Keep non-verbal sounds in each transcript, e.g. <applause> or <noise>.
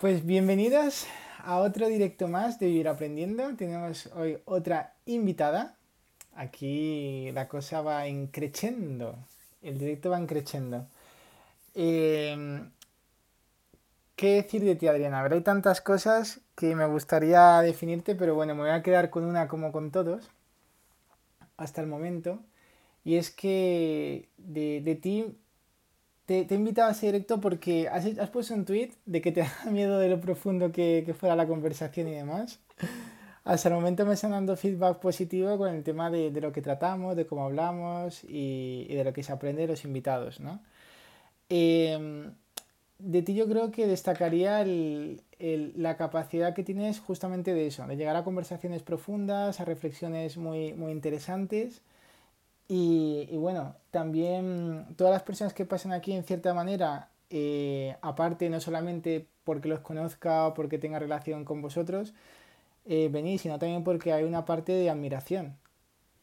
Pues bienvenidos a otro directo más de Vivir Aprendiendo. Tenemos hoy otra invitada. Aquí la cosa va increciendo. El directo va increciendo. Eh, ¿Qué decir de ti, Adriana? hay tantas cosas que me gustaría definirte, pero bueno, me voy a quedar con una como con todos, hasta el momento. Y es que de, de ti te, te, he invitado a ese directo porque has, has, puesto un tweet de que te <laughs> da miedo de lo profundo que, que, fuera la conversación y demás. Hasta el momento me están dando feedback positivo con el tema de, de lo que tratamos, de cómo hablamos y, y, de lo que se aprende de los invitados, ¿no? Eh, de ti yo creo que destacaría el, el, la capacidad que tienes justamente de eso, de llegar a conversaciones profundas, a reflexiones muy, muy interesantes y, bueno, también todas las personas que pasan aquí en cierta manera, eh, aparte no solamente porque los conozca o porque tenga relación con vosotros, eh, venís, sino también porque hay una parte de admiración.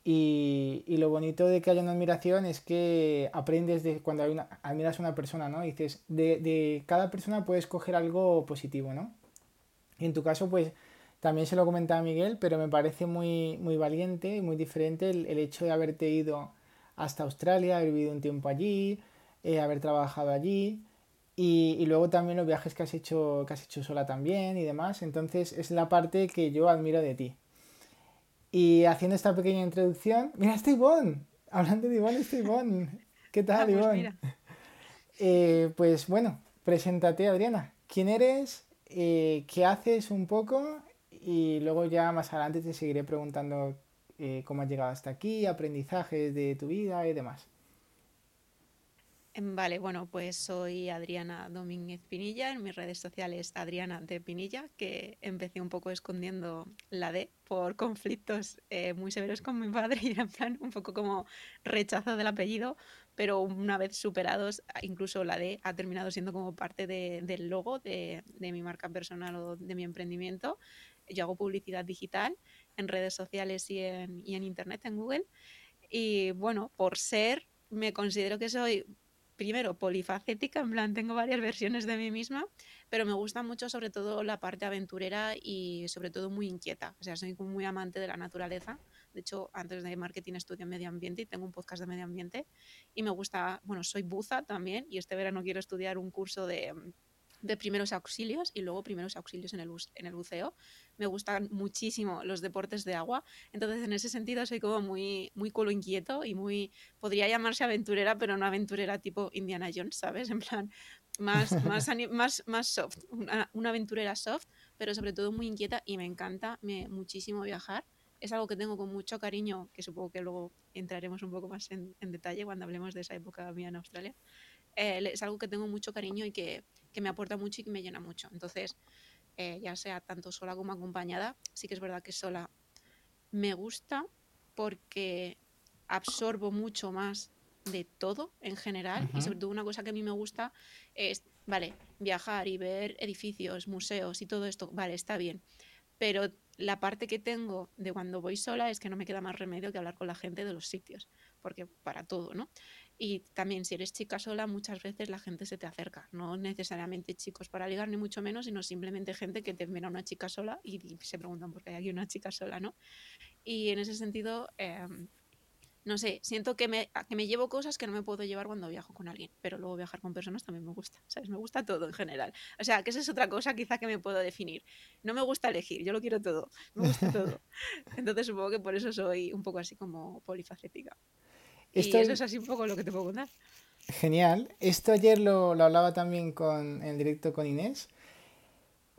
Y, y, lo bonito de que haya una admiración es que aprendes de cuando hay una, admiras a una persona, ¿no? Y dices, de, de cada persona puedes coger algo positivo, ¿no? Y en tu caso, pues también se lo comentaba Miguel, pero me parece muy, muy valiente y muy diferente el, el, hecho de haberte ido hasta Australia, haber vivido un tiempo allí, eh, haber trabajado allí y, y, luego también los viajes que has, hecho, que has hecho sola también y demás. Entonces es la parte que yo admiro de ti. Y haciendo esta pequeña introducción, <laughs> mira, está Ivonne, hablando de Ivonne, está Ivonne. ¿Qué tal, ah, pues Ivonne? <laughs> Eh, pues bueno, preséntate, Adriana. ¿Quién eres? Eh, ¿Qué haces un poco? Y luego ya más adelante te seguiré preguntando eh, cómo has llegado hasta aquí, aprendizajes de tu vida y demás. Em, vale, bueno, pues soy Adriana Domínguez Pinilla, en mis redes sociales Adriana de Pinilla, que empecé un poco escondiendo la D por conflictos eh, muy severos con mi padre <laughs> y en plan un poco como rechazo del apellido, pero una vez superados, incluso la D ha terminado siendo como parte de, del logo de, de mi marca personal o de mi emprendimiento yo hago publicidad digital en redes sociales y en, y en Internet, en Google. Y bueno, por ser, me considero que soy primero polifacética, en plan tengo varias versiones de mí misma, pero me gusta mucho sobre todo la parte aventurera y sobre todo muy inquieta. O sea, soy muy amante de la naturaleza. De hecho, antes de marketing estudio medio ambiente y tengo un podcast de medio ambiente y me gusta, bueno, soy buza también y este verano quiero estudiar un curso de de primeros auxilios y luego primeros auxilios en el, en el buceo. Me gustan muchísimo los deportes de agua, entonces en ese sentido soy como muy, muy culo inquieto y muy, podría llamarse aventurera, pero no aventurera tipo Indiana Jones, ¿sabes? En plan, más, <laughs> más, más, más soft, una, una, aventurera soft, pero sobre todo muy inquieta y me encanta me, muchísimo viajar. Es algo que tengo con mucho cariño, que supongo que luego entraremos un poco más en, en detalle cuando hablemos de esa época mía en Australia. Eh, es algo que tengo mucho cariño y que, que me aporta mucho y que me llena mucho. Entonces, eh, ya sea tanto sola como acompañada, sí que es verdad que sola me gusta porque absorbo mucho más de todo en general uh -huh. y sobre todo una cosa que a mí me gusta es, vale, viajar y ver edificios, museos y todo esto, vale, está bien, pero la parte que tengo de cuando voy sola es que no me queda más remedio que hablar con la gente de los sitios, porque para todo, ¿no? Y también si eres chica sola, muchas veces la gente se te acerca, no necesariamente chicos para ligar, ni mucho menos, sino simplemente gente que te mira una chica sola y, y se preguntan por qué hay aquí una chica sola, ¿no? Y en ese sentido, eh, no sé, siento que me, que me llevo cosas que no me puedo llevar cuando viajo con alguien, pero luego viajar con personas también me gusta, ¿sabes? Me gusta todo en general. O sea, que esa es otra cosa quizá que me puedo definir. No me gusta elegir, yo lo quiero todo, me gusta todo. <laughs> Entonces supongo que por eso soy un poco así como polifacética. Esto... Y eso es así un poco lo que te puedo contar. Genial. Esto ayer lo, lo hablaba también con, en directo con Inés.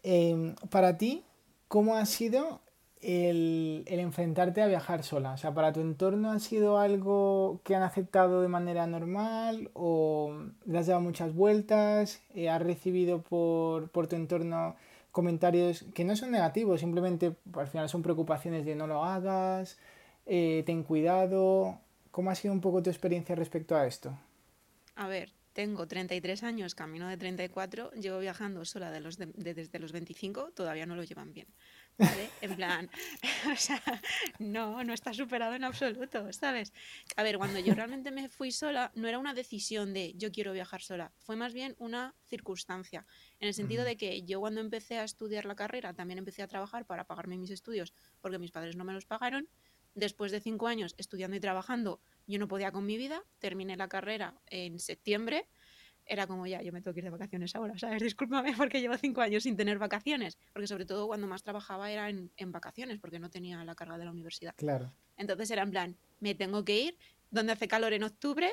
Eh, para ti, ¿cómo ha sido el, el, enfrentarte a viajar sola? O sea, ¿para tu entorno ha sido algo que han aceptado de manera normal o le has dado muchas vueltas? Eh, ¿Has recibido por, por tu entorno comentarios que no son negativos, simplemente al final son preocupaciones de no lo hagas, eh, ten cuidado? ¿Cómo ha sido un poco tu experiencia respecto a esto? A ver, tengo 33 años, camino de 34, llevo viajando sola de los de, de, desde los 25, todavía no lo llevan bien. ¿Vale? <laughs> En plan, <laughs> o sea, no, no está superado en absoluto, ¿sabes? A ver, cuando yo realmente me fui sola, no era una decisión de yo quiero viajar sola, fue más bien una circunstancia. En el sentido de que yo cuando empecé a estudiar la carrera también empecé a trabajar para pagarme mis estudios porque mis padres no me los pagaron. Después de cinco años estudiando y trabajando, yo no podía con mi vida. Terminé la carrera en septiembre. Era como ya, yo me tengo que ir de vacaciones ahora, ¿sabes? <laughs> Discúlpame porque llevo cinco años sin tener vacaciones. Porque sobre todo cuando más trabajaba era en, en vacaciones, porque no tenía la carga de la universidad. Claro. Entonces era en plan, me tengo que ir, donde hace calor en octubre,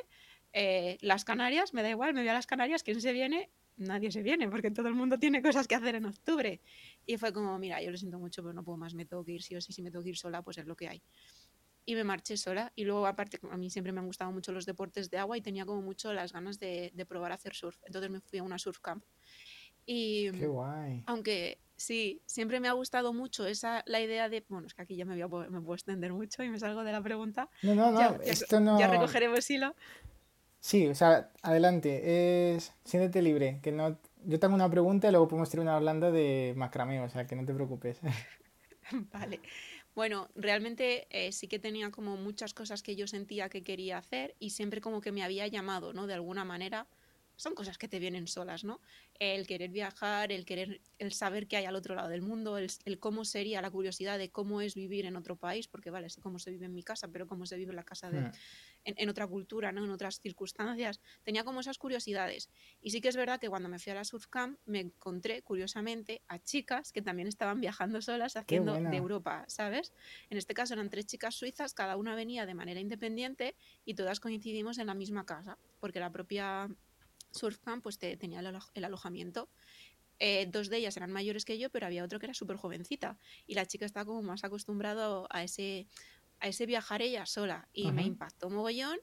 eh, las Canarias, me da igual, me voy a las Canarias, ¿quién se viene? Nadie se viene, porque todo el mundo tiene cosas que hacer en octubre. Y fue como, mira, yo lo siento mucho, pero no puedo más, me tengo que ir sí o sí, si me tengo que ir sola, pues es lo que hay. Y me marché sola. Y luego, aparte, a mí siempre me han gustado mucho los deportes de agua y tenía como mucho las ganas de, de probar a hacer surf. Entonces me fui a una surf camp. Y Qué guay. aunque sí, siempre me ha gustado mucho esa la idea de, bueno, es que aquí ya me, voy a me puedo extender mucho y me salgo de la pregunta. No, no, no, Ya, ya- esto no... ya recogeremos hilo. Sí, o sea, adelante, es... siéntete libre, que no... Yo tengo una pregunta y luego podemos tener una Orlando de macramé, o sea, que no te preocupes. <laughs> Vale. Bueno, realmente eh, sí que tenía como muchas cosas que yo sentía que quería hacer y siempre como que me había llamado, ¿no? De alguna manera. Son cosas que te vienen solas, ¿no? El querer viajar, el querer, el saber qué hay al otro lado del mundo, el, el cómo sería, la curiosidad de cómo es vivir en otro país, porque vale, sé cómo se vive en mi casa, pero cómo se vive en la casa de, Hmm. en, en otra cultura, ¿no? En otras circunstancias. Tenía como esas curiosidades. Y sí que es verdad que cuando me fui a la surf camp me encontré, curiosamente, a chicas que también estaban viajando solas haciendo de. Europa, ¿sabes? En este caso eran tres chicas suizas, cada una venía de manera independiente y todas coincidimos en la misma casa, porque la propia surf camp pues te, tenía el, alo- el alojamiento. Eh, dos de ellas eran mayores que yo, pero había otro que era súper jovencita. Y la chica estaba como más acostumbrado a ese, a ese viajar ella sola. Y me impactó mogollón.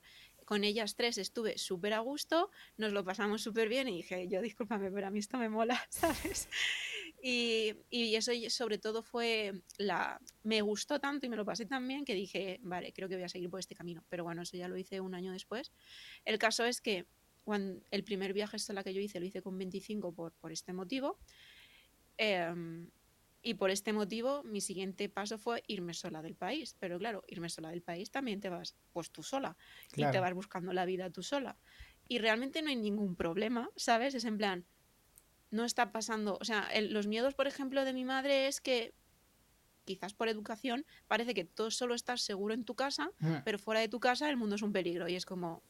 Con ellas tres estuve súper a gusto, nos lo pasamos súper bien y dije, yo discúlpame, pero a mí esto me mola, <laughs> ¿sabes? Y, y eso sobre todo fue la... Me gustó tanto y me lo pasé tan bien que dije, vale, creo que voy a seguir por este camino. Pero bueno, eso ya lo hice un año después. El caso es que cuando el primer viaje sola que yo hice lo hice con 25 por, por este motivo. Em, y por este motivo mi siguiente paso fue irme sola del país. Pero claro, irme sola del país también te vas pues tú sola y te Claro. vas buscando la vida tú sola. Y realmente no hay ningún problema, ¿sabes? Es en plan, no está pasando, o sea, el- los miedos, por ejemplo, de mi madre es que quizás por educación parece que tú solo estás seguro en tu casa, Hmm. pero fuera de tu casa el mundo es un peligro y es como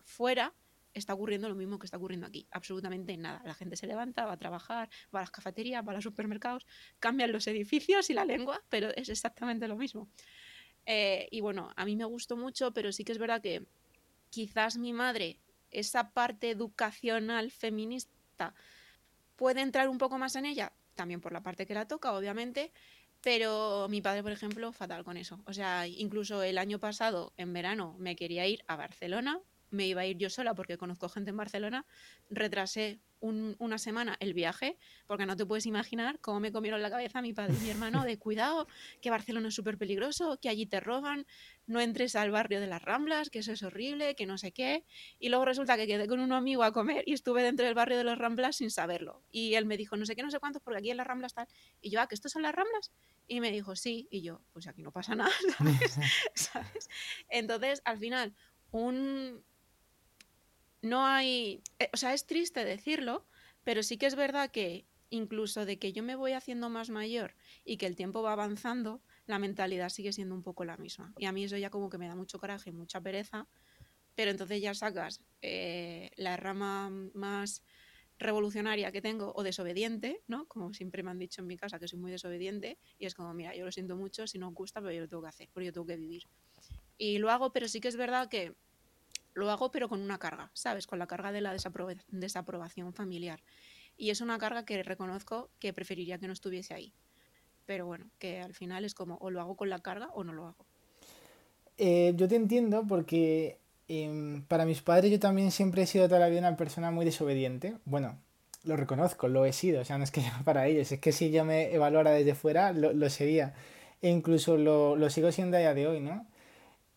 fuera está ocurriendo lo mismo que está ocurriendo aquí, absolutamente nada. La gente se levanta, va a trabajar, va a las cafeterías, va a los supermercados, cambian los edificios y la lengua, pero es exactamente lo mismo. Eh, y bueno, a mí me gustó mucho, pero sí que es verdad que quizás mi madre, esa parte educacional feminista, puede entrar un poco más en ella, también por la parte que la toca, obviamente, pero mi padre, por ejemplo, fatal con eso. O sea, incluso el año pasado, en verano, me quería ir a Barcelona, me iba a ir yo sola porque conozco gente en Barcelona, retrasé un- una semana el viaje, porque no te puedes imaginar cómo me comieron la cabeza mi padre y mi hermano de <laughs> cuidado, que Barcelona es súper peligroso, que allí te roban, no entres al barrio de las Ramblas, que eso es horrible, que no sé qué. Y luego resulta que quedé con un amigo a comer y estuve dentro del barrio de las Ramblas sin saberlo. Y él me dijo, no sé qué, no sé cuántos, porque aquí en las Ramblas tal. Y yo, ah, que estos son las Ramblas. Y me dijo, sí. Y yo, pues aquí no pasa nada, <laughs> ¿sabes? <laughs> ¿Sabes? Entonces, al final, un... No hay... eh, o sea, es triste decirlo, pero sí que es verdad que incluso de que yo me voy haciendo más mayor y que el tiempo va avanzando, la mentalidad sigue siendo un poco la misma. Y a mí eso ya como que me da mucho coraje, y mucha pereza, pero entonces ya sacas eh, la rama más revolucionaria que tengo o desobediente, ¿no? Como siempre me han dicho en mi casa que soy muy desobediente y es como, mira, yo lo siento mucho, si no os gusta, pero yo lo tengo que hacer, porque yo tengo que vivir. Y lo hago, pero sí que es verdad que lo hago pero con una carga, ¿sabes? Con la carga de la desaproba- desaprobación familiar. Y es una carga que reconozco que preferiría que no estuviese ahí. Pero bueno, que al final es como o lo hago con la carga o no lo hago. Eh, yo te entiendo porque em, para mis padres yo también siempre he sido toda la vida una persona muy desobediente. Bueno, lo reconozco, lo he sido, o sea, no es que <laughs> yo para ellos, es que si yo me evaluara desde fuera, lo, lo sería. E incluso lo, lo sigo siendo a día de hoy, ¿no?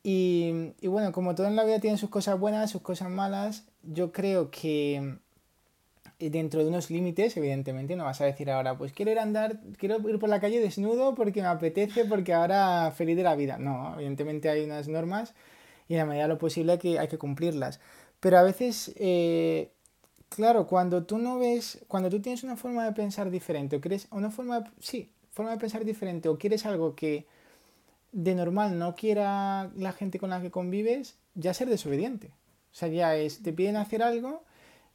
Y, y bueno, como todo en la vida tiene sus cosas buenas, sus cosas malas, yo creo que eh, dentro de unos límites, evidentemente, no vas a decir ahora, pues quiero ir a andar, quiero ir por la calle desnudo porque me apetece, porque ahora feliz de la vida. No, evidentemente hay unas normas y en la medida de lo posible hay que, hay que cumplirlas. Pero a veces eh, Claro, cuando tú no ves, cuando tú tienes una forma de pensar diferente, o quieres, una forma, sí, forma de pensar diferente, o quieres algo que de normal no quiera la gente con la que convives, ya ser desobediente. O sea, ya es, te piden hacer algo,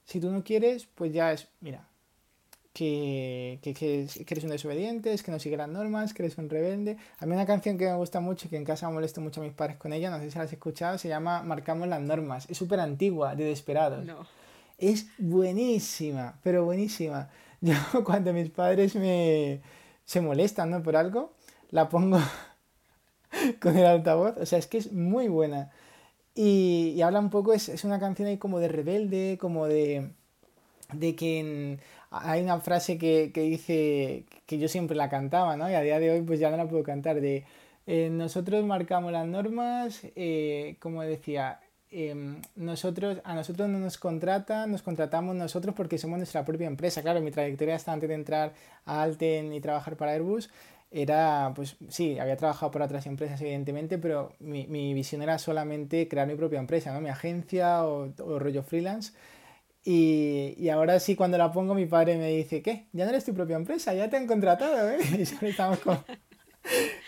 si tú no quieres, pues ya es, mira, que, que, que es- que eres un desobediente, es que no sigues las normas, que eres un rebelde. A mí una canción que me gusta mucho y que en casa molesto mucho a mis padres con ella, no sé si la has escuchado, se llama Marcamos las normas. Es súper antigua, de Desperados. No. Es buenísima, pero buenísima. <laughs> Yo cuando mis padres me se molestan, ¿no? por algo, la pongo <laughs> con el altavoz. O sea, es que es muy buena. Y, y habla un poco, es, es una canción ahí como de rebelde, como de, de que en- hay una frase que, que dice que yo siempre la cantaba, ¿no? Y a día de hoy pues ya no la puedo cantar, de eh, nosotros marcamos las normas, eh, como decía, em, nosotros, a nosotros no nos contratan, nos contratamos nosotros porque somos nuestra propia empresa. Claro, mi trayectoria hasta antes de entrar a Alten y trabajar para Airbus era, pues sí, había trabajado para otras empresas evidentemente, pero mi, mi visión era solamente crear mi propia empresa, ¿no? Mi agencia o, o rollo freelance. Y, y ahora sí, cuando la pongo, mi padre me dice, ¿qué? Ya no eres tu propia empresa, ya te han contratado, ¿eh? <laughs> Y solo estamos con,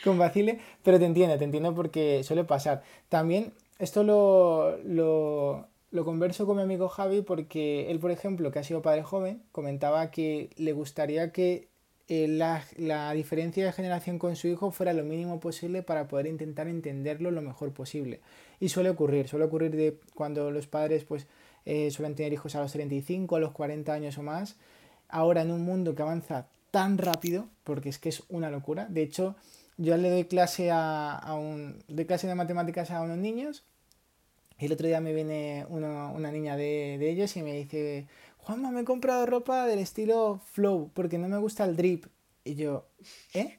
con vacile, pero te entiendo, te entiendo porque suele pasar. También esto lo, lo, lo converso con mi amigo Javi porque él, por ejemplo, que ha sido padre joven, comentaba que le gustaría que eh, la, la diferencia de generación con su hijo fuera lo mínimo posible para poder intentar entenderlo lo mejor posible. Y suele ocurrir, suele ocurrir de cuando los padres pues eh, suelen tener hijos a los 35, a los 40 años o más. Ahora en un mundo que avanza tan rápido, porque es que es una locura. De hecho, yo le doy clase a, a un, doy clase de matemáticas a unos niños y el otro día me viene uno- una niña de, de ellos y me dice, Juanma, me he comprado ropa del estilo flow porque no me gusta el drip. Y yo, ¿eh?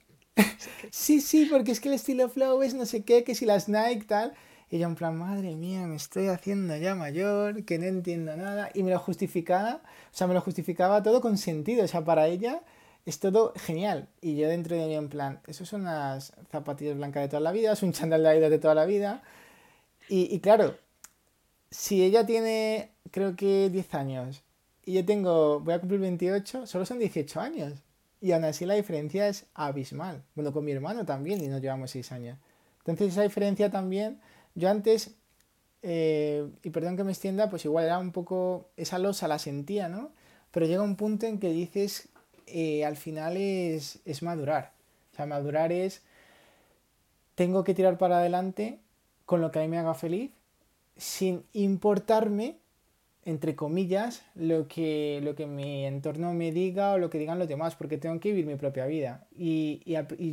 Sí, sí, porque es que el estilo flow es no sé qué, que si las Nike tal. Y yo en plan, madre mía, me estoy haciendo ya mayor, que no entiendo nada. Y me lo justificaba, o sea, me lo justificaba todo con sentido. O sea, para ella es todo genial. Y yo dentro de mí en plan, eso son unas zapatillas blancas de toda la vida, es un chándal de Adidas de toda la vida. Y, y claro, si ella tiene, creo que 10 años, y yo tengo, voy a cumplir 28, solo son 18 años. Y aún así la diferencia es abismal. Bueno, con mi hermano también, y nos llevamos 6 años. Entonces esa diferencia también, yo antes, eh, y perdón que me extienda, pues igual era un poco, esa losa la sentía, ¿no? Pero llega un punto en que dices, eh, al final es, es madurar. O sea, madurar es, tengo que tirar para adelante con lo que a mí me haga feliz, sin importarme, entre comillas, lo que, lo que mi entorno me diga o lo que digan los demás, porque tengo que vivir mi propia vida. Y,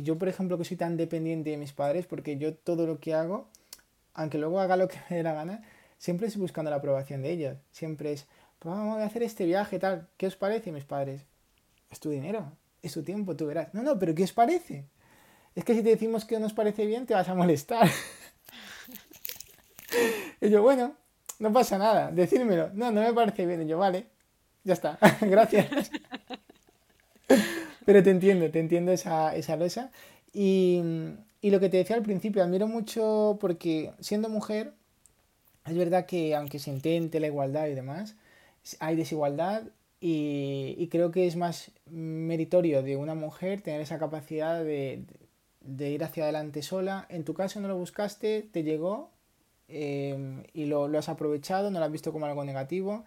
yo, por ejemplo, que soy tan dependiente de mis padres, porque yo todo lo que hago, aunque luego haga lo que me dé la gana, siempre estoy buscando la aprobación de ellos. Siempre es, pues vamos a hacer este viaje, tal. ¿Qué os parece, mis padres? Es tu dinero, es tu tiempo, tú verás. No, no, pero ¿qué os parece? Es que si te decimos que no nos parece bien, te vas a molestar. <laughs> Y yo, bueno, no pasa nada, decírmelo. No, no me parece bien. Y yo, vale, ya está, <laughs> gracias. <laughs> Pero te entiendo, te entiendo esa, esa losa. Y, y lo que te decía al principio, admiro mucho porque siendo mujer, es verdad que aunque se intente la igualdad y demás, hay desigualdad y, y creo que es más meritorio de una mujer tener esa capacidad de, de ir hacia adelante sola. En tu caso no lo buscaste, te llegó eh, y lo, lo has aprovechado, no lo has visto como algo negativo.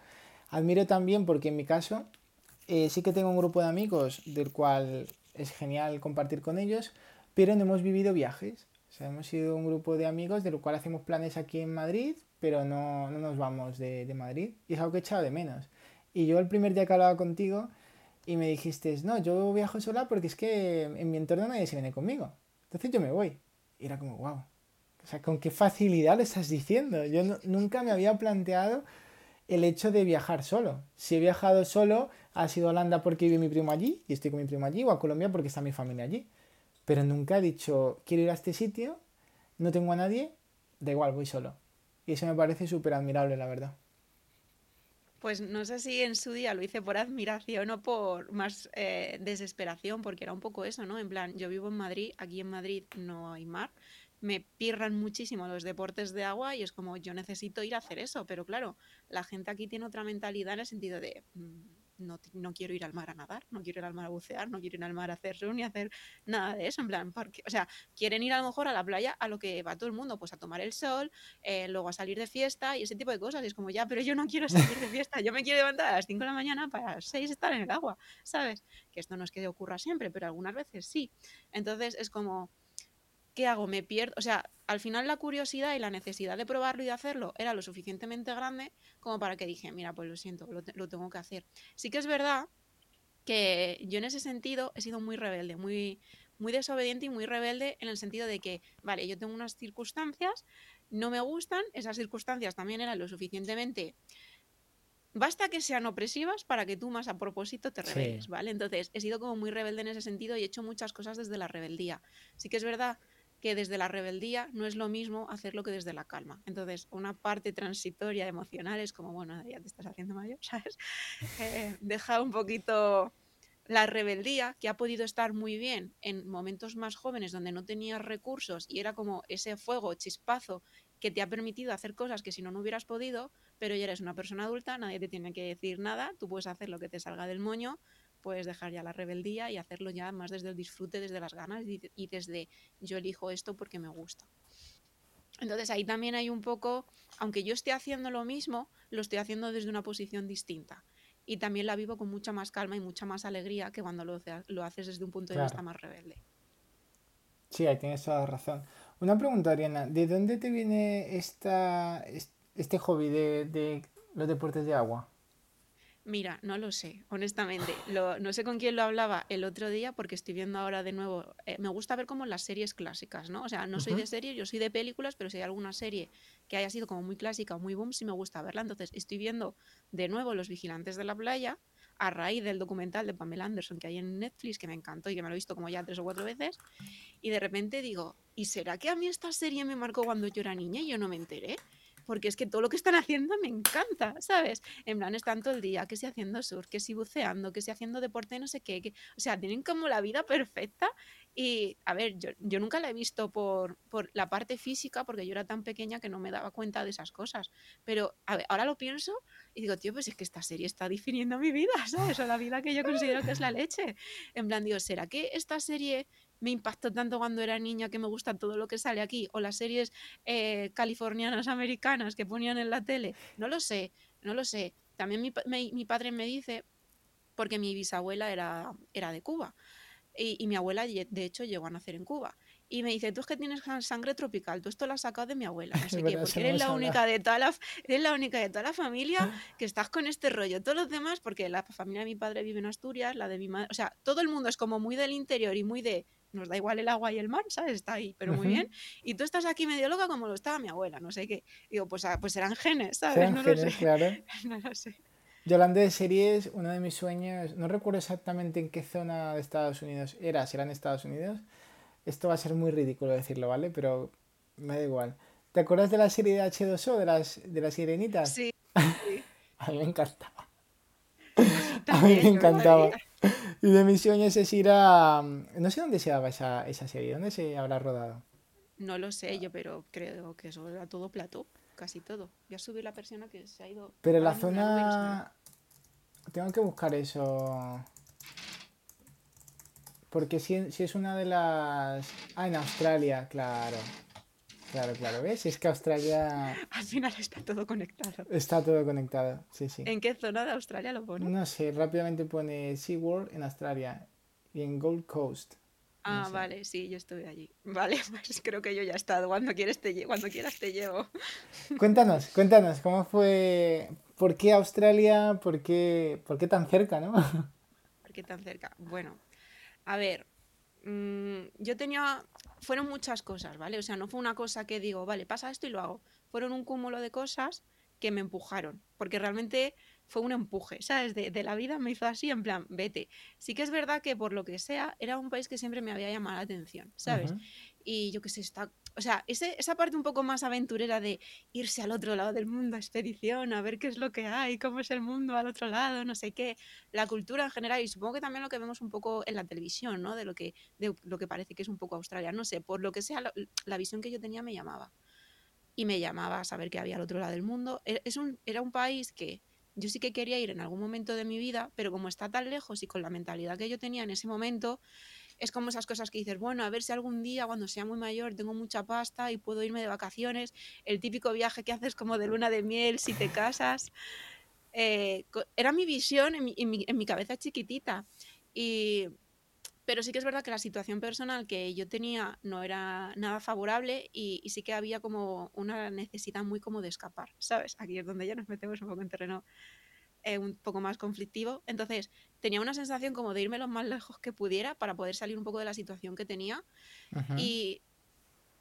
Admiro también porque en mi caso eh, sí que tengo un grupo de amigos del cual es genial compartir con ellos, pero no hemos vivido viajes. O sea, hemos sido un grupo de amigos del cual hacemos planes aquí en Madrid, pero no, no nos vamos de, de Madrid. Y es algo que he echado de menos. Y yo el primer día que hablaba contigo y me dijiste, no, yo viajo sola porque es que en mi entorno nadie se viene conmigo. Entonces yo me voy. Y era como, wow. O sea, con qué facilidad lo estás diciendo. Yo nunca me había planteado el hecho de viajar solo. Si he viajado solo, ha sido a Holanda porque vive mi primo allí y estoy con mi primo allí, o a Colombia porque está mi familia allí. Pero nunca he dicho, quiero ir a este sitio, no tengo a nadie, da igual, voy solo. Y eso me parece súper admirable, la verdad. Pues no sé si en su día lo hice por admiración o por más eh, desesperación, porque era un poco eso, ¿no? En plan, yo vivo en Madrid, aquí en Madrid no hay mar, me pirran muchísimo los deportes de agua y es como yo necesito ir a hacer eso, pero claro, la gente aquí tiene otra mentalidad en el sentido de mm, no, no, quiero ir al mar a nadar, no quiero ir al mar a bucear, no quiero ir al mar a hacer surf ni hacer nada de eso, en plan, porque, o sea, quieren ir a lo mejor a la playa a lo que va todo el mundo, pues a tomar el sol, eh, luego a salir de fiesta y ese tipo de cosas, y es como ya, pero yo no quiero salir de fiesta, yo me quiero levantar a las 5 de la mañana para las 6 estar en el agua, ¿sabes? Que esto no es que ocurra siempre, pero algunas veces sí. Entonces es como ¿qué hago? Me pierdo. O sea, al final la curiosidad y la necesidad de probarlo y de hacerlo era lo suficientemente grande como para que dije, mira, pues lo siento, lo, tengo que hacer. Sí que es verdad que yo en ese sentido he sido muy rebelde, muy, muy desobediente y muy rebelde en el sentido de que, vale, yo tengo unas circunstancias, no me gustan, esas circunstancias también eran lo suficientemente basta que sean opresivas para que tú más a propósito te rebeles, ¿vale? Entonces, he sido como muy rebelde en ese sentido y he hecho muchas cosas desde la rebeldía. Sí que es verdad que desde la rebeldía no es lo mismo hacerlo que desde la calma. Entonces, una parte transitoria emocional es como, bueno, ya te estás haciendo mayor, <laughs> ¿sabes? Eh, deja un poquito la rebeldía, que ha podido estar muy bien en momentos más jóvenes donde no tenías recursos y era como ese fuego, chispazo, que te ha permitido hacer cosas que si no, no hubieras podido, pero ya eres una persona adulta, nadie te tiene que decir nada, tú puedes hacer lo que te salga del moño puedes dejar ya la rebeldía y hacerlo ya más desde el disfrute, desde las ganas y, desde yo elijo esto porque me gusta. Entonces ahí también hay un poco, aunque yo esté haciendo lo mismo, lo estoy haciendo desde una posición distinta. Y también la vivo con mucha más calma y mucha más alegría que cuando lo, lo haces desde un punto de vista más rebelde. Sí, ahí tienes toda la razón. Una pregunta, Ariana, ¿de dónde te viene esta, este hobby de, de los deportes de agua? Mira, no lo sé, honestamente. no sé con quién lo hablaba el otro día porque estoy viendo ahora de nuevo. Eh, me gusta ver como las series clásicas, ¿no? O sea, no soy de series, yo soy de películas, pero si hay alguna serie que haya sido como muy clásica o muy boom, sí me gusta verla. Entonces estoy viendo de nuevo Los Vigilantes de la Playa a raíz del documental de Pamela Anderson que hay en Netflix, que me encantó y que me lo he visto como ya tres o cuatro veces. Y de repente digo, ¿y será que a mí esta serie me marcó cuando yo era niña y yo no me enteré? Porque es que todo lo que están haciendo me encanta, ¿sabes? En plan, están todo el día, que si haciendo surf, que si buceando, que si haciendo deporte, no sé qué, que, o sea, tienen como la vida perfecta y, a ver, yo, nunca la he visto por, por, la parte física, porque yo era tan pequeña que no me daba cuenta de esas cosas, pero a ver, ahora lo pienso y digo, tío, pues es que esta serie está definiendo mi vida, <laughs> ¿sabes? O la vida que yo considero que es la leche. En plan, digo, ¿será que esta serie me impactó tanto cuando era niña que me gusta todo lo que sale aquí, o las series eh, californianas americanas que ponían en la tele, no lo sé, no lo sé. También mi, mi, padre me dice, porque mi bisabuela era, era de Cuba, y, y, mi abuela de hecho llegó a nacer en Cuba. Y me dice, tú es que tienes sangre tropical, tú esto lo has sacado de mi abuela, no <laughs> sé qué, porque eres la, única de toda la, eres la única de toda la familia que estás con este rollo. Todos los demás, porque la familia de mi padre vive en Asturias, la de mi madre, o sea, todo el mundo es como muy del interior y muy de nos da igual el agua y el mar, ¿sabes? Está ahí, pero muy bien. Y tú estás aquí medio loca como lo estaba mi abuela, no sé qué. Digo, pues, ah, pues serán genes, ¿sabes? <laughs> <laughs> no lo sé. claro. no lo sé. Yo hablando de series, uno de mis sueños, no recuerdo exactamente en qué zona de Estados Unidos era, si era en Estados Unidos. Esto va a ser muy ridículo decirlo, ¿vale? Pero me da igual. ¿Te acuerdas de la serie de H2O, de las, de las sirenitas? Sí. <laughs> a mí me encantaba. a mí me encantaba. Y de mis sueños es ir a... No sé dónde se daba esa, esa serie, ¿dónde se habrá rodado? No lo sé yo, pero creo que eso era todo plató, casi todo. Voy a subir la persona que se ha ido... Pero la zona... Tengo que buscar eso. Porque si, si es una de las... Ah, en Australia, claro. Claro, claro, ¿ves? Es que Australia... Al final está todo conectado. Está todo conectado, sí, sí. ¿En qué zona de Australia lo pone? No sé, rápidamente pone SeaWorld en Australia y en Gold Coast. Ah, vale, sí, yo estuve allí. <laughs> Vale, pues creo que yo ya he estado. Cuando, quieres te, cuando quieras te llevo. <laughs> Cuéntanos, cuéntanos, ¿cómo fue? ¿Por qué Australia? ¿Por qué, por qué tan cerca, no? <laughs> ¿Por qué tan cerca? Bueno, a ver, Mm, yo tenía, fueron muchas cosas, ¿vale? O sea, no fue una cosa que digo, vale, pasa esto y lo hago. Fueron un cúmulo de cosas que me empujaron, porque realmente fue un empuje, ¿sabes? De, de, la vida me hizo así, en plan, vete. Sí que es verdad que por lo que sea, era un país que siempre me había llamado la atención, ¿sabes? y yo qué sé, está o sea, esa parte un poco más aventurera de irse al otro lado del mundo, expedición, a ver qué es lo que hay, cómo es el mundo al otro lado, no sé qué, la cultura en general y supongo que también lo que vemos un poco en la televisión, ¿no? De lo que, de lo que parece que es un poco Australia, no sé, por lo que sea, la, visión que yo tenía me llamaba. Y me llamaba a saber qué había al otro lado del mundo. E, es un, era un país que yo sí que quería ir en algún momento de mi vida, pero como está tan lejos y con la mentalidad que yo tenía en ese momento, es como esas cosas que dices, bueno, a ver si algún día cuando sea muy mayor tengo mucha pasta y puedo irme de vacaciones, el típico viaje que haces como de luna de miel si te casas. Eh, era mi visión en mi, en mi, cabeza chiquitita. Y, pero sí que es verdad que la situación personal que yo tenía no era nada favorable y, y, sí que había como una necesidad muy como de escapar, ¿sabes? Aquí es donde ya nos metemos un poco en terreno eh, un poco más conflictivo. Entonces tenía una sensación como de irme lo más lejos que pudiera para poder salir un poco de la situación que tenía. Y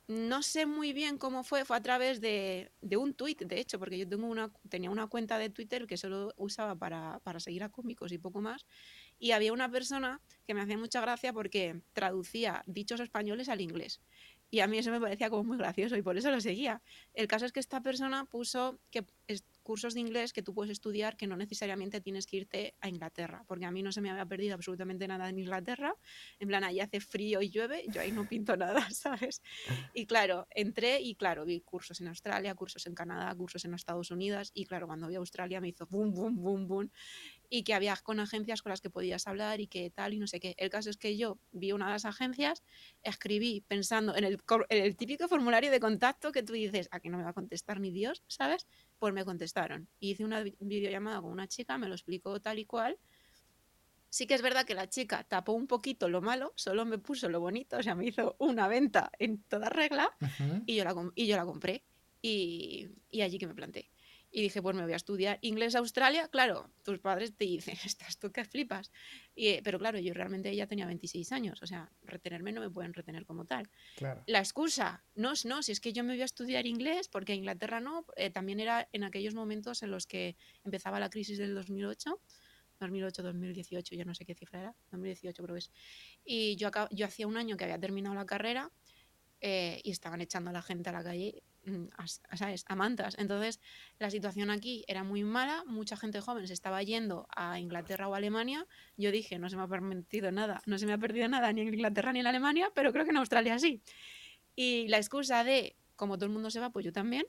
no sé muy bien cómo fue, fue a través de, de un tuit, de hecho, porque yo tengo una, tenía una cuenta de Twitter que solo usaba para, para seguir a cómicos y poco más. Y había una persona que me hacía mucha gracia porque traducía dichos españoles al inglés. Y a mí eso me parecía como muy gracioso y por eso lo seguía. El caso es que esta persona puso que cursos de inglés que tú puedes estudiar que no necesariamente tienes que irte a Inglaterra, porque a mí no se me había perdido absolutamente nada en Inglaterra, en plan, ahí hace frío y llueve, yo ahí no <laughs> pinto nada, <laughs> ¿sabes? Y claro, entré y claro, vi cursos en Australia, cursos en Canadá, cursos en Estados Unidos, y claro, cuando vi a Australia me hizo boom, boom, boom, boom, y que había con agencias con las que podías hablar y que tal y no sé qué. El caso es que yo vi una de las agencias, escribí pensando en el, en el típico formulario de contacto que tú dices, aquí no me va a contestar ni Dios, ¿sabes? Pues me contestaron. Hice una videollamada con una chica, me lo explicó tal y cual. Sí que es verdad que la chica tapó un poquito lo malo, solo me puso lo bonito, o sea, me hizo una venta en toda regla y, yo la, y yo la compré. Y, y allí que me planté. Y dije, pues me voy a estudiar inglés a Australia. Claro, tus padres te dicen, <laughs> estás tú que flipas. Y, pero claro, yo realmente ya tenía 26 años, o sea, retenerme no me pueden retener como tal. La excusa, no, no, si es que yo me voy a estudiar inglés, porque a Inglaterra no, eh, también era en aquellos momentos en los que empezaba la crisis del 2008. 2008, 2018, ya no sé qué cifra era, 2018 creo que es. Y yo, yo hacía un año que había terminado la carrera eh, y estaban echando a la gente a la calle ¿sabes? a mantas. Entonces, la situación aquí era muy mala, mucha gente joven se estaba yendo a Inglaterra o Alemania. Yo dije, no se me ha permitido nada, no se me ha perdido nada ni en Inglaterra ni en Alemania, pero creo que en Australia sí. Y la excusa de, como todo el mundo se va, pues yo también,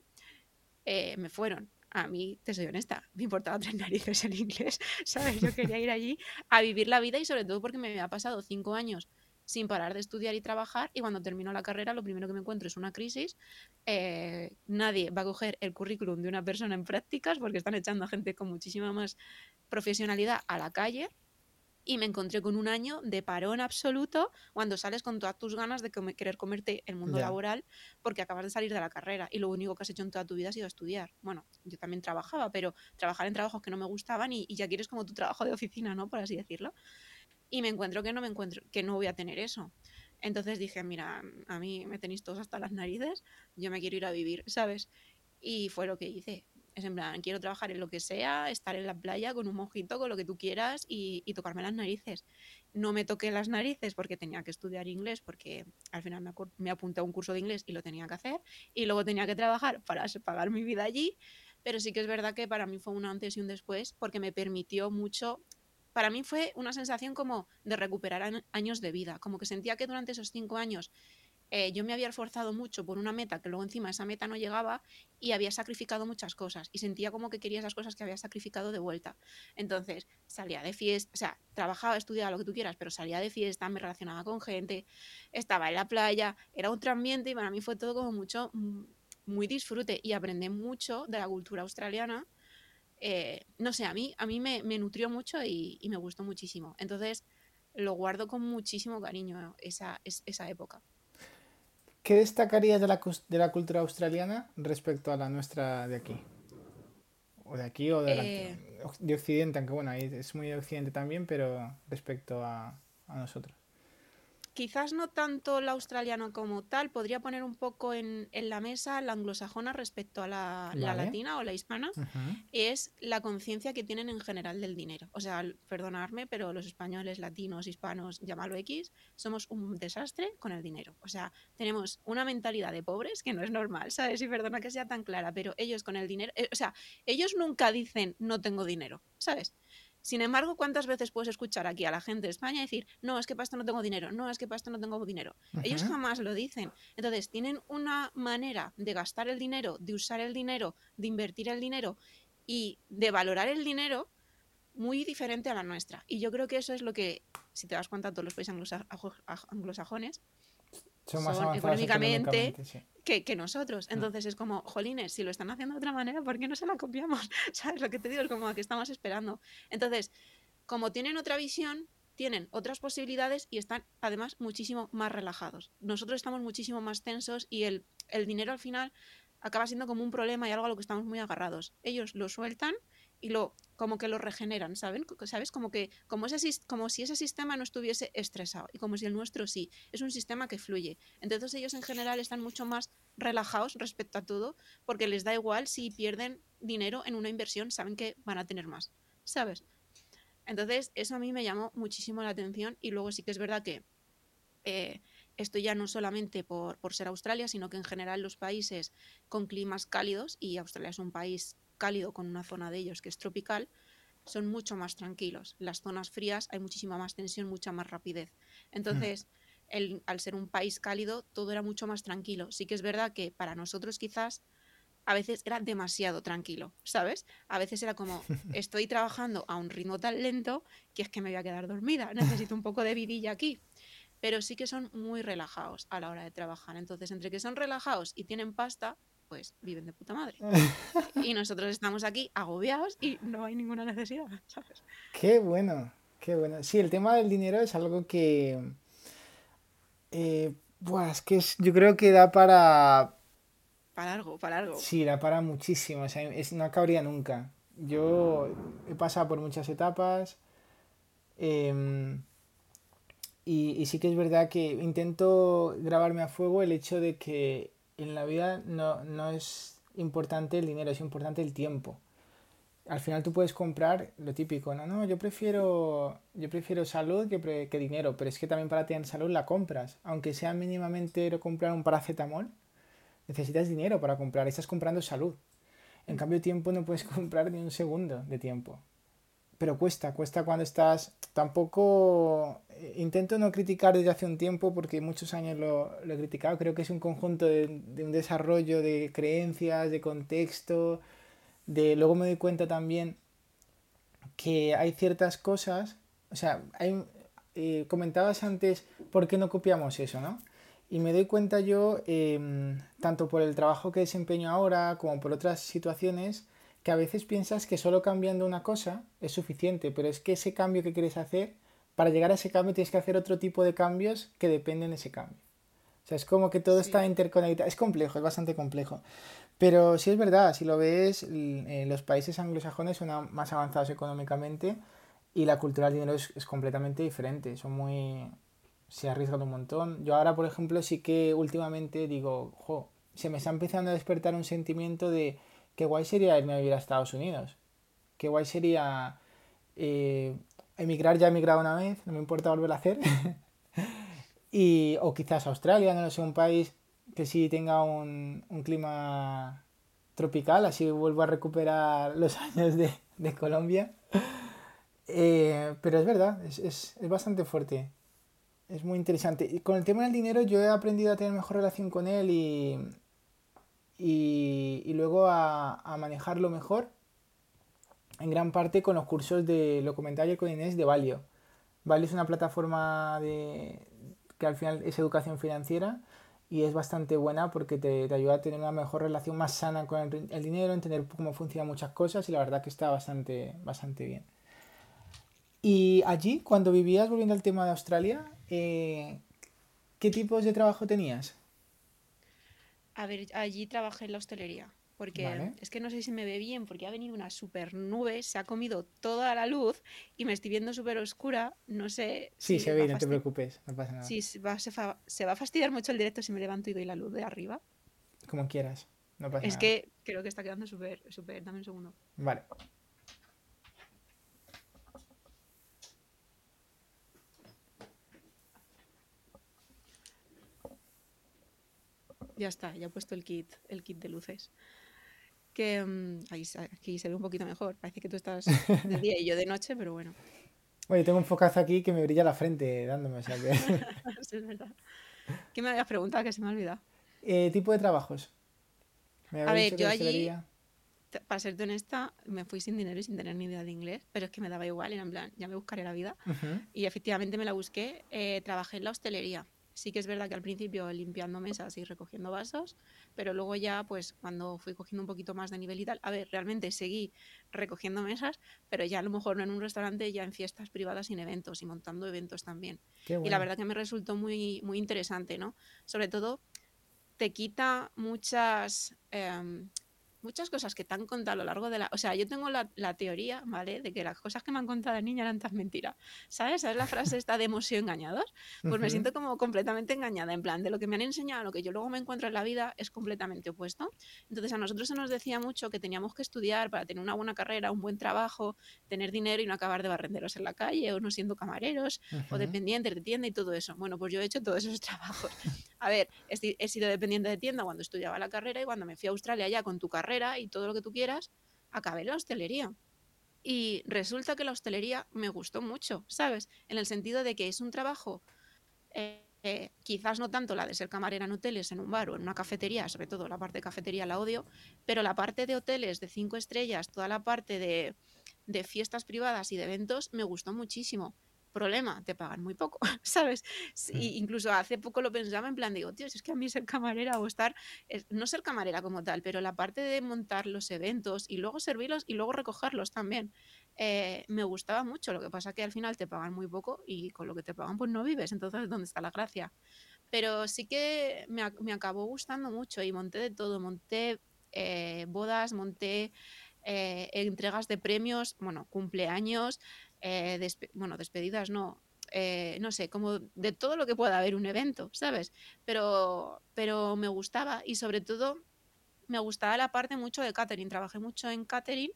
eh, me fueron. A mí, te soy honesta, me importaba tres <laughs> narices en inglés, ¿sabes? Yo quería ir allí a vivir la vida y sobre todo porque me había pasado cinco años sin parar de estudiar y trabajar y cuando termino la carrera lo primero que me encuentro es una crisis. Eh, nadie va a coger el currículum de una persona en prácticas porque están echando a gente con muchísima más profesionalidad a la calle y me encontré con un año de parón absoluto cuando sales con todas tus ganas de querer comerte el mundo laboral porque acabas de salir de la carrera y lo único que has hecho en toda tu vida ha sido estudiar. Bueno, yo también trabajaba, pero trabajar en trabajos que no me gustaban y, y ya quieres como tu trabajo de oficina, ¿no? Por así decirlo y me encuentro que no me encuentro, que no voy a tener eso. Entonces dije, mira, a mí me tenéis todos hasta las narices, yo me quiero ir a vivir, ¿sabes? Y fue lo que hice. Es en plan, quiero trabajar en lo que sea, estar en la playa con un mojito, con lo que tú quieras y, tocarme las narices. No me toqué las narices porque tenía que estudiar inglés, porque al final me, me apunté a un curso de inglés y lo tenía que hacer. Y luego tenía que trabajar para pagar mi vida allí. Pero sí que es verdad que para mí fue un antes y un después porque me permitió mucho para mí fue una sensación como de recuperar años de vida, como que sentía que durante esos cinco años eh, yo me había esforzado mucho por una meta que luego encima esa meta no llegaba y había sacrificado muchas cosas y sentía como que quería esas cosas que había sacrificado de vuelta. Entonces salía de fiesta, o sea, trabajaba, estudiaba lo que tú quieras, pero salía de fiesta, me relacionaba con gente, estaba en la playa, era otro ambiente y para mí fue todo como mucho, mm, muy disfrute y aprendí mucho de la cultura australiana eh, no sé, a mí, a mí me, nutrió mucho y, me gustó muchísimo. Entonces, lo guardo con muchísimo cariño esa, esa época. ¿Qué destacarías de la, de la cultura australiana respecto a la nuestra de aquí? O de aquí o de, eh, de Occidente, aunque bueno, es muy de Occidente también, pero respecto a, a nosotros. Quizás no tanto el australiano como tal, podría poner un poco en, la mesa la anglosajona respecto a la, latina o la hispana, es la conciencia que tienen en general del dinero. O sea, perdonadme, pero los españoles, latinos, hispanos, llámalo X, somos un desastre con el dinero. O sea, tenemos una mentalidad de pobres que no es normal, ¿sabes? Y perdona que sea tan clara, pero ellos con el dinero, eh, o sea, ellos nunca dicen no tengo dinero, ¿sabes? Sin embargo, ¿cuántas veces puedes escuchar aquí a la gente de España decir, no, es que para esto no tengo dinero, no, es que para esto no tengo dinero? Ellos jamás lo dicen. Entonces, tienen una manera de gastar el dinero, de usar el dinero, de invertir el dinero y de valorar el dinero muy diferente a la nuestra. Y yo creo que eso es lo que, si te das cuenta, todos los países anglosajones son, más económicamente, que, nosotros. Mm. Entonces es como, jolines, si lo están haciendo de otra manera, ¿por qué no se la copiamos? <laughs> ¿Sabes lo que te digo? Es como que estamos esperando. Entonces, como tienen otra visión, tienen otras posibilidades y están además muchísimo más relajados. Nosotros estamos muchísimo más tensos y el, el dinero al final acaba siendo como un problema y algo a lo que estamos muy agarrados. Ellos lo sueltan y lo como que lo regeneran, ¿saben? ¿Sabes? Como que como, ese, como si ese sistema no estuviese estresado y como si el nuestro sí. Es un sistema que fluye. Entonces ellos en general están mucho más relajados respecto a todo porque les da igual si pierden dinero en una inversión, saben que van a tener más, ¿sabes? Entonces eso a mí me llamó muchísimo la atención y luego sí que es verdad que eh, esto ya no solamente por, por ser Australia, sino que en general los países con climas cálidos, y Australia es un país cálido con una zona de ellos que es tropical, son mucho más tranquilos. Las zonas frías hay muchísima más tensión, mucha más rapidez. Entonces, el, al ser un país cálido, todo era mucho más tranquilo. Sí que es verdad que para nosotros quizás a veces era demasiado tranquilo, ¿sabes? A veces era como, <laughs> estoy trabajando a un ritmo tan lento que es que me voy a quedar dormida, <laughs> necesito un poco de vidilla aquí. Pero sí que son muy relajados a la hora de trabajar. Entonces, entre que son relajados y tienen pasta, pues viven de puta madre. <laughs> y nosotros estamos aquí agobiados y no hay ninguna necesidad, <laughs> ¿sabes? Qué bueno, qué bueno. Sí, el tema del dinero es algo que... Eh, es que yo creo que da para... Para algo, para algo. Sí, da para muchísimo, o sea, no acabaría nunca. Yo he pasado por muchas etapas em, y, y sí que es verdad que intento grabarme a fuego el hecho de que en la vida no, no es importante el dinero, es importante el tiempo. Al final tú puedes comprar lo típico, no, no, yo prefiero, yo prefiero salud que, que dinero, pero es que también para tener salud la compras. Aunque sea mínimamente comprar un paracetamol, necesitas dinero para comprar, estás comprando salud. En cambio, tiempo no puedes <laughs> comprar ni un segundo de tiempo. Pero cuesta, cuesta cuando estás... Tampoco eh, intento no criticar desde hace un tiempo porque muchos años lo, he criticado. Creo que es un conjunto de, un desarrollo de creencias, de contexto. De, luego me doy cuenta también que hay ciertas cosas. O sea, hay, eh, comentabas antes por qué no copiamos eso, ¿no? Y me doy cuenta yo, em, tanto por el trabajo que desempeño ahora como por otras situaciones, que a veces piensas que solo cambiando una cosa es suficiente, pero es que ese cambio que quieres hacer para llegar a ese cambio tienes que hacer otro tipo de cambios que dependen de ese cambio. O sea, es como que todo está interconectado. Es complejo, es bastante complejo. Pero sí es verdad, si lo ves, eh, los países anglosajones son más avanzados económicamente y la cultura del dinero es, completamente diferente. Son muy... se arriesgan un montón. Yo ahora, por ejemplo, sí que últimamente digo, jo, se me está empezando a despertar un sentimiento de qué guay sería irme a vivir a Estados Unidos. Qué guay sería eh, emigrar ya he emigrado una vez, no me importa volver a hacer. <laughs> y, o quizás Australia, no sé, un país que sí tenga un, clima tropical, así vuelvo a recuperar los <laughs> años de, Colombia. Eh, pero es verdad, es, bastante fuerte. Es muy interesante. Y con el tema del dinero yo he aprendido a tener mejor relación con él y, y, luego a, a manejarlo mejor en gran parte con los cursos de, lo comentaba con Inés, de Valio. Valio es una plataforma de, que al final es educación financiera y es bastante buena porque te, ayuda a tener una mejor relación más sana con el, dinero, entender cómo funcionan muchas cosas y la verdad que está bastante, bastante bien. Y allí, cuando vivías, volviendo al tema de Australia, eh, ¿qué tipos de trabajo tenías? A ver, allí trabajé en la hostelería. porque es que no sé si me ve bien, porque ha venido una super nube, se ha comido toda la luz y me estoy viendo súper oscura. No sé. Sí, se ve, no te preocupes, no pasa nada. Sí, se va, a fastidiar mucho el directo si me levanto y doy la luz de arriba. Como quieras, no pasa es nada. Es que creo que está quedando súper, súper. Dame un segundo. Vale. Ya está, ya he puesto el kit, el kit de luces que mm, aquí se ve un poquito mejor. Parece que tú estás de día y yo de noche, pero bueno. <laughs> Oye, tengo un focazo aquí que me brilla la frente dándome, o sea que... <laughs> es verdad. ¿Qué me habías preguntado que se me ha olvidado? Eh, tipo de trabajos. a ver, yo allí, para serte honesta, me fui sin dinero y sin tener ni idea de inglés, pero es que me daba igual, era en plan, ya me buscaré la vida. Y efectivamente me la busqué. Eh, trabajé en la hostelería. Sí que es verdad que al principio limpiando mesas y recogiendo vasos, pero luego ya, pues cuando fui cogiendo un poquito más de nivel y tal, a ver, realmente seguí recogiendo mesas, pero ya a lo mejor no en un restaurante, ya en fiestas privadas y en eventos y montando eventos también. Y la verdad que me resultó muy, muy interesante, ¿no? Sobre todo, te quita muchas... Em, muchas cosas que te han contado a lo largo de la... O sea, yo tengo la, teoría, ¿vale? De que las cosas que me han contado de niña eran tan mentiras. ¿Sabes? ¿Sabes la frase esta de hemos sido engañados? Pues me siento como completamente engañada. En plan, de lo que me han enseñado lo que yo luego me encuentro en la vida es completamente opuesto. Entonces a nosotros se nos decía mucho que teníamos que estudiar para tener una buena carrera, un buen trabajo, tener dinero y no acabar de barrenderos en la calle o no siendo camareros o dependientes de tienda y todo eso. Bueno, pues yo he hecho todos esos trabajos. A ver, he sido dependiente de tienda cuando estudiaba la carrera y cuando me fui a Australia ya con tu carrera y todo lo que tú quieras, acabé en la hostelería. Y resulta que la hostelería me gustó mucho, ¿sabes? En el sentido de que es un trabajo, eh, eh, quizás no tanto la de ser camarera en hoteles, en un bar o en una cafetería, sobre todo la parte de cafetería la odio, pero la parte de hoteles de cinco estrellas, toda la parte de, de fiestas privadas y de eventos me gustó muchísimo problema, te pagan muy poco, <laughs> ¿sabes? incluso hace poco lo pensaba en plan, digo, tío, es que a mí ser camarera o estar, no ser camarera como tal, pero la parte de montar los eventos y luego servirlos y luego recogerlos también, eh, me gustaba mucho. Lo que pasa que al final te pagan muy poco y con lo que te pagan pues no vives, entonces ¿dónde está la gracia? Pero sí que me, me acabó gustando mucho y monté de todo, monté eh, bodas, monté... Eh, entregas de premios, bueno, cumpleaños, eh, bueno, despedidas no, eh, no sé, como de todo lo que pueda haber un evento, ¿sabes? Pero, pero me gustaba y sobre todo me gustaba la parte mucho de catering. Trabajé mucho en catering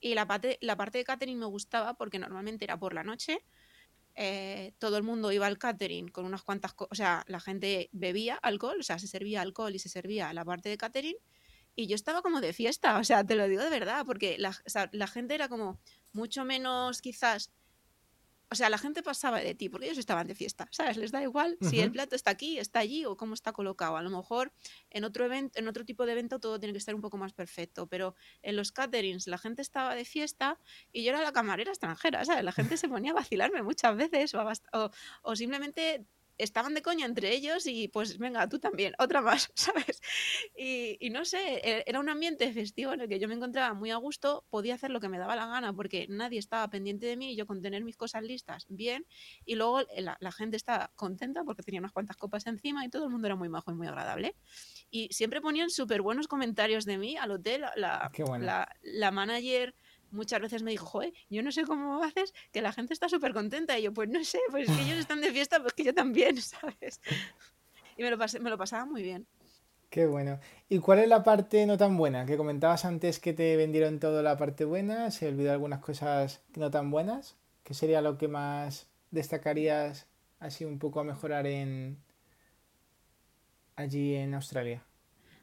y la parte, la parte de catering me gustaba porque normalmente era por la noche. Eh, todo el mundo iba al catering con unas cuantas cosas, o sea, la gente bebía alcohol, o sea, se servía alcohol y se servía la parte de catering y yo estaba como de fiesta, o sea, te lo digo de verdad, porque la gente era como mucho menos quizás o sea, la gente pasaba de ti porque ellos estaban de fiesta, ¿sabes? Les da igual si el plato está aquí, está allí o cómo está colocado. A lo mejor en otro evento, en otro tipo de evento todo tiene que estar un poco más perfecto, pero en los caterings la gente estaba de fiesta y yo era la camarera extranjera, ¿sabes? La gente se ponía a vacilarme muchas veces o, o, o simplemente estaban de coña entre ellos y pues venga, tú también, otra más, <laughs> ¿sabes? Y, no sé, e, era un ambiente festivo en el que yo me encontraba muy a gusto, podía hacer lo que me daba la gana porque nadie estaba pendiente de mí y yo con tener mis cosas listas, bien, y luego la, gente estaba contenta porque tenía unas cuantas copas encima y todo el mundo era muy majo y muy agradable. Y siempre ponían súper buenos comentarios de mí al hotel, la, la, la manager muchas veces me dijo, joder, yo no sé cómo haces que la gente está súper contenta. Y yo, pues no sé, pues que ellos están de fiesta, pues que yo también, <laughs> ¿sabes? Y me lo, pasé, me lo pasaba muy bien. Qué bueno. ¿Y cuál es la parte no tan buena? Que comentabas antes que te vendieron toda la parte buena, se olvidó algunas cosas no tan buenas. ¿Qué sería lo que más destacarías así un poco a mejorar en allí en Australia?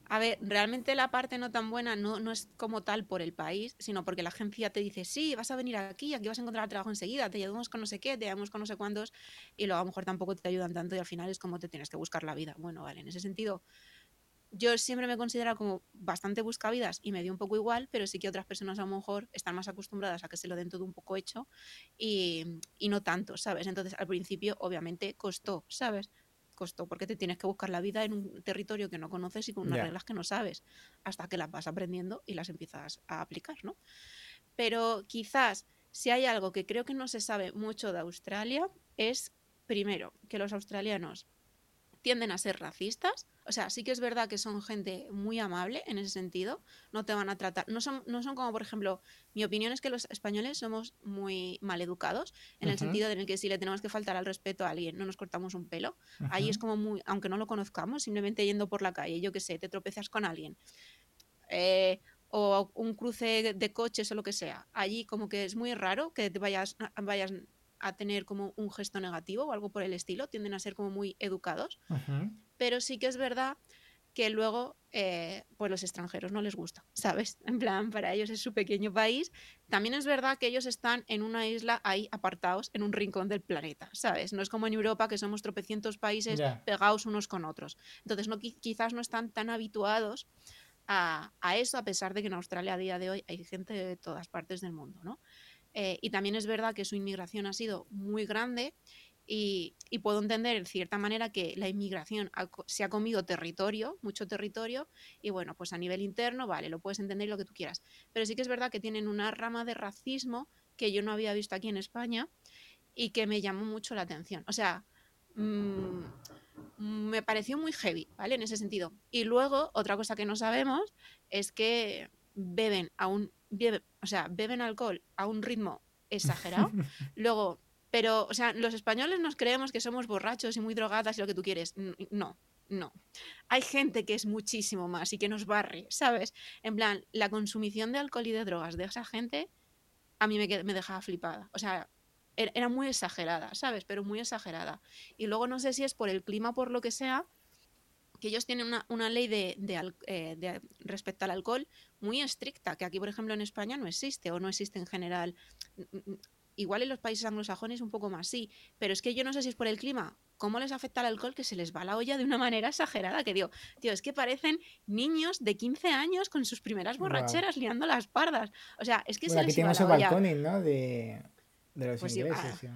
A ver, realmente la parte no tan buena no, no es como tal por el país, sino porque la agencia te dice, sí, vas a venir aquí, aquí vas a encontrar trabajo enseguida, te ayudamos con no sé qué, te ayudamos con no sé cuántos, y luego a lo mejor tampoco te ayudan tanto y al final es como te tienes que buscar la vida. Bueno, vale, en ese sentido, yo siempre me he considerado como bastante buscavidas y me dio un poco igual, pero sí que otras personas a lo mejor están más acostumbradas a que se lo den todo un poco hecho y, y no tanto, ¿sabes? Entonces al principio obviamente costó, ¿sabes? Costó porque te tienes que buscar la vida en un territorio que no conoces y con unas reglas que no sabes, hasta que las vas aprendiendo y las empiezas a aplicar, ¿no? Pero quizás si hay algo que creo que no se sabe mucho de Australia es, primero, que los australianos tienden a ser racistas. O sea, sí que es verdad que son gente muy amable en ese sentido. No te van a tratar. No son, no son como, por ejemplo, mi opinión es que los españoles somos muy mal educados, en el sentido en el que si le tenemos que faltar al respeto a alguien, no nos cortamos un pelo. Ahí es como muy, aunque no lo conozcamos, simplemente yendo por la calle, yo qué sé, te tropezas con alguien. Eh, o un cruce de coches o lo que sea. Allí como que es muy raro que te vayas, vayas a tener como un gesto negativo o algo por el estilo, tienden a ser como muy educados, pero sí que es verdad que luego eh, pues los extranjeros no les gusta, ¿sabes? En plan, para ellos es su pequeño país. También es verdad que ellos están en una isla ahí apartados en un rincón del planeta, ¿sabes? No es como en Europa que somos tropecientos países pegados unos con otros. Entonces no, quizás no están tan habituados a, a, eso, a pesar de que en Australia a día de hoy hay gente de todas partes del mundo, ¿no? Eh, y también es verdad que su inmigración ha sido muy grande y, puedo entender en cierta manera que la inmigración se ha comido territorio, mucho territorio, y bueno, pues a nivel interno, vale, lo puedes entender lo que tú quieras. Pero sí que es verdad que tienen una rama de racismo que yo no había visto aquí en España y que me llamó mucho la atención. O sea, mm, me pareció muy heavy, ¿vale? En ese sentido. Y luego, otra cosa que no sabemos es que beben a un o sea, beben alcohol a un ritmo exagerado. <laughs> Luego, pero, o sea, los españoles nos creemos que somos borrachos y muy drogadas y lo que tú quieres. No, no. Hay gente que es muchísimo más y que nos barre, ¿sabes? En plan, la consumición de alcohol y de drogas de esa gente a mí me, me dejaba flipada. O sea, er, era muy exagerada, ¿sabes? Pero muy exagerada. Y luego no sé si es por el clima, por lo que sea, que ellos tienen una, ley de, eh, de, respecto al alcohol muy estricta, que aquí, por ejemplo, en España no existe o no existe en general. Igual en los países anglosajones un poco más sí, pero es que yo no sé si es por el clima, cómo les afecta el alcohol que se les va la olla de una manera exagerada, que digo, tío, es que parecen niños de 15 años con sus primeras borracheras liando las pardas. O sea, es que se les va la olla. ¿no? De, de los pues ingleses. Ah, Sí,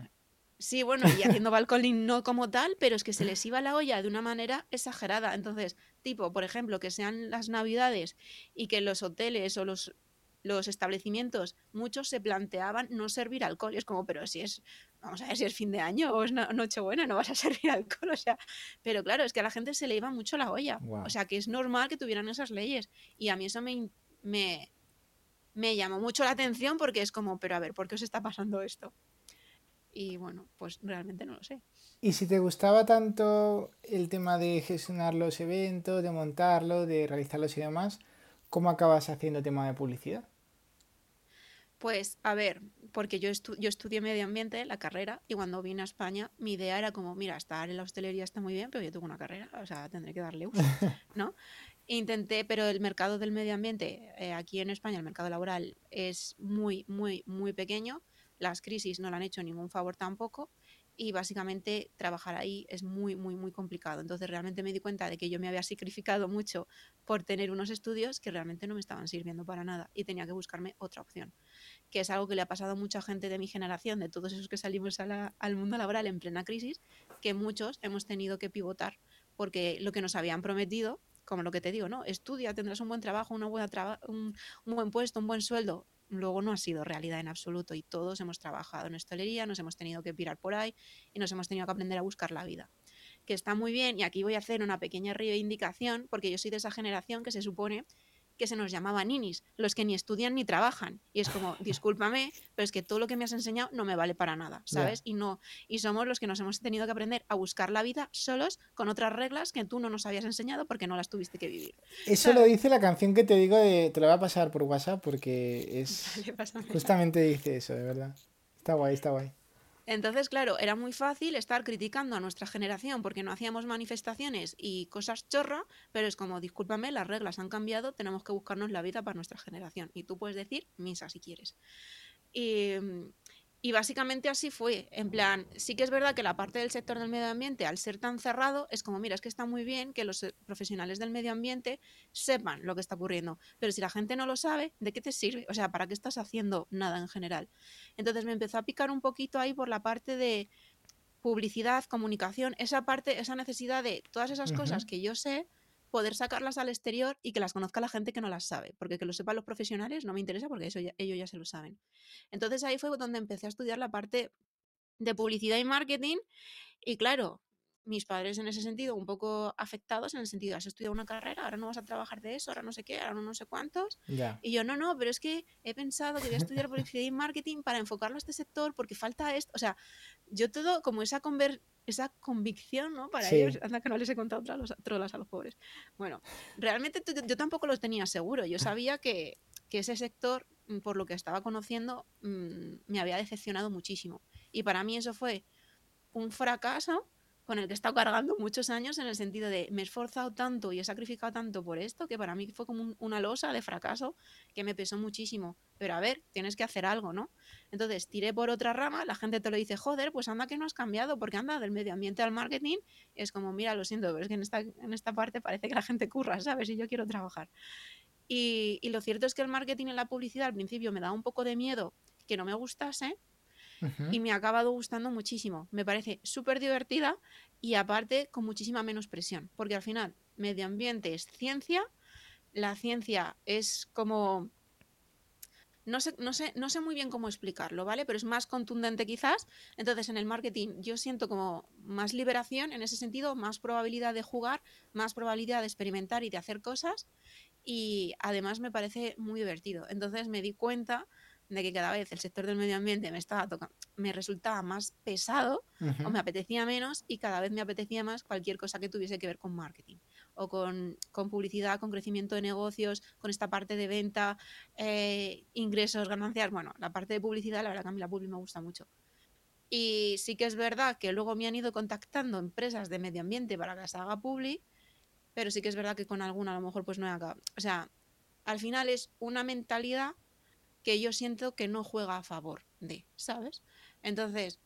bueno, y haciendo balconing no como tal, pero es que se les iba la olla de una manera exagerada. Entonces, tipo, por ejemplo, que sean las navidades y que los hoteles o los, los establecimientos, muchos se planteaban no servir alcohol. Y es como, pero si es, vamos a ver si es fin de año o es Nochebuena, no vas a <laughs> servir alcohol. O sea, pero claro, es que a la gente se le iba mucho la olla. O sea, que es normal que tuvieran esas leyes. Y a mí eso me, me, me llamó mucho la atención porque es como, pero a ver, ¿por qué os está pasando esto? Y bueno, pues realmente no lo sé. Y si te gustaba tanto el tema de gestionar los eventos, de montarlos, de realizarlos y demás, ¿cómo acabas haciendo tema de publicidad? Pues a ver, porque yo, yo estudié medio ambiente, la carrera, y cuando vine a España, mi idea era como, mira, estar en la hostelería está muy bien, pero yo tengo una carrera, o sea, tendré que darle uso, <laughs> ¿no? Intenté, pero el mercado del medio ambiente, eh, aquí en España, el mercado laboral es muy, muy, muy pequeño las crisis no le han hecho ningún favor tampoco y básicamente trabajar ahí es muy, muy, muy complicado. Entonces realmente me di cuenta de que yo me había sacrificado mucho por tener unos estudios que realmente no me estaban sirviendo para nada y tenía que buscarme otra opción, que es algo que le ha pasado a mucha gente de mi generación, de todos esos que salimos al mundo laboral en plena crisis, que muchos hemos tenido que pivotar porque lo que nos habían prometido como lo que te digo, ¿no? Estudia, tendrás un buen trabajo, una buena un buen puesto, un buen sueldo luego no ha sido realidad en absoluto y todos hemos trabajado en hostelería, nos hemos tenido que pirar por ahí y nos hemos tenido que aprender a buscar la vida. Que está muy bien y aquí voy a hacer una pequeña reivindicación porque yo soy de esa generación que se supone que se nos llamaba ninis, los que ni estudian ni trabajan. Y es como, discúlpame, pero es que todo lo que me has enseñado no me vale para nada, ¿sabes? Y no, y somos los que nos hemos tenido que aprender a buscar la vida solos con otras reglas que tú no nos habías enseñado porque no las tuviste que vivir. Eso lo dice la canción que te digo de, te la voy a pasar por WhatsApp porque es <laughs> justamente dice eso, de verdad. Está guay, está guay. Entonces, claro, era muy fácil estar criticando a nuestra generación porque no hacíamos manifestaciones y cosas chorra, pero es como, discúlpame, las reglas han cambiado, tenemos que buscarnos la vida para nuestra generación. Y tú puedes decir misa si quieres. Y, y básicamente así fue. En plan, sí que es verdad que la parte del sector del medio ambiente, al ser tan cerrado, es como, mira, es que está muy bien que los eh, profesionales del medio ambiente sepan lo que está ocurriendo. Pero si la gente no lo sabe, ¿de qué te sirve? O sea, ¿para qué estás haciendo nada en general? Entonces me empezó a picar un poquito ahí por la parte de publicidad, comunicación, esa parte, esa necesidad de todas esas cosas que yo sé, poder sacarlas al exterior y que las conozca la gente que no las sabe, porque que lo sepan los profesionales no me interesa porque eso ellos ya se lo saben. Entonces ahí fue donde empecé a estudiar la parte de publicidad y marketing y claro, mis padres en ese sentido un poco afectados en el sentido, has estudiado una carrera, ahora no vas a trabajar de eso, ahora no sé qué, ahora no, sé cuántos. Y yo, no, no, pero es que he pensado que voy a <laughs> estudiar publicidad y marketing para enfocarlo a este sector porque falta esto. O sea, yo todo como esa conver esa convicción, ¿no? Para ellos, anda que no les he contado trolas a los pobres. Bueno, realmente yo tampoco los tenía seguro. Yo <laughs> sabía que, que ese sector, mm, por lo que estaba conociendo, mm, me había decepcionado muchísimo. Y para mí eso fue un fracaso con el que he estado cargando muchos años en el sentido de me he esforzado tanto y he sacrificado tanto por esto que para mí fue como una losa de fracaso que me pesó muchísimo. Pero a ver, tienes que hacer algo, ¿no? Entonces tiré por otra rama, la gente te lo dice, joder, pues anda que no has cambiado, porque anda del medio ambiente al marketing. es como, mira, lo siento, pero es que en esta, en esta parte parece que la gente curra, ¿sabes? Y yo quiero trabajar. Y, y lo cierto es que el marketing y la publicidad al principio me daba un poco de miedo que no me gustase, y me ha acabado gustando muchísimo. Me parece súper divertida y aparte con muchísima menos presión, porque al final medio ambiente es ciencia, la ciencia es como... No sé, no, sé, no sé muy bien cómo explicarlo, ¿vale? Pero es más contundente quizás. Entonces en el marketing yo siento como más liberación en ese sentido, más probabilidad de jugar, más probabilidad de experimentar y de hacer cosas. Y además me parece muy divertido. Entonces me di cuenta de que cada vez el sector del medio ambiente me estaba tocando, me resultaba más pesado o me apetecía menos y cada vez me apetecía más cualquier cosa que tuviese que ver con marketing o con, publicidad, con crecimiento de negocios, con esta parte de venta, eh, ingresos, ganancias. Bueno, la parte de publicidad, la verdad que a mí la publi me gusta mucho. Y sí que es verdad que luego me han ido contactando empresas de medio ambiente para que las haga publi, pero sí que es verdad que con alguna a lo mejor pues no he acabado. O sea, al final es una mentalidad que yo siento que no juega a favor de, ¿sabes? Entonces,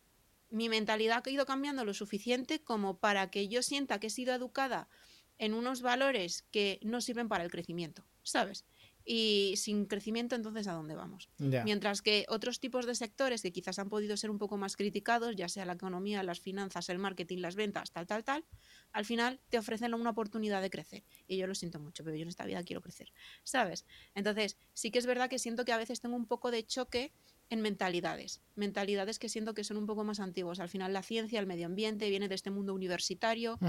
mi mentalidad ha ido cambiando lo suficiente como para que yo sienta que he sido educada en unos valores que no sirven para el crecimiento, ¿sabes? Y sin crecimiento, entonces ¿a dónde vamos? Mientras que otros tipos de sectores que quizás han podido ser un poco más criticados, ya sea la economía, las finanzas, el marketing, las ventas, tal, tal, tal, al final te ofrecen una oportunidad de crecer. Y yo lo siento mucho, pero yo en esta vida quiero crecer, ¿sabes? Entonces, sí que es verdad que siento que a veces tengo un poco de choque en mentalidades, mentalidades que siento que son un poco más antiguos. Al final la ciencia, el medio ambiente viene de este mundo universitario,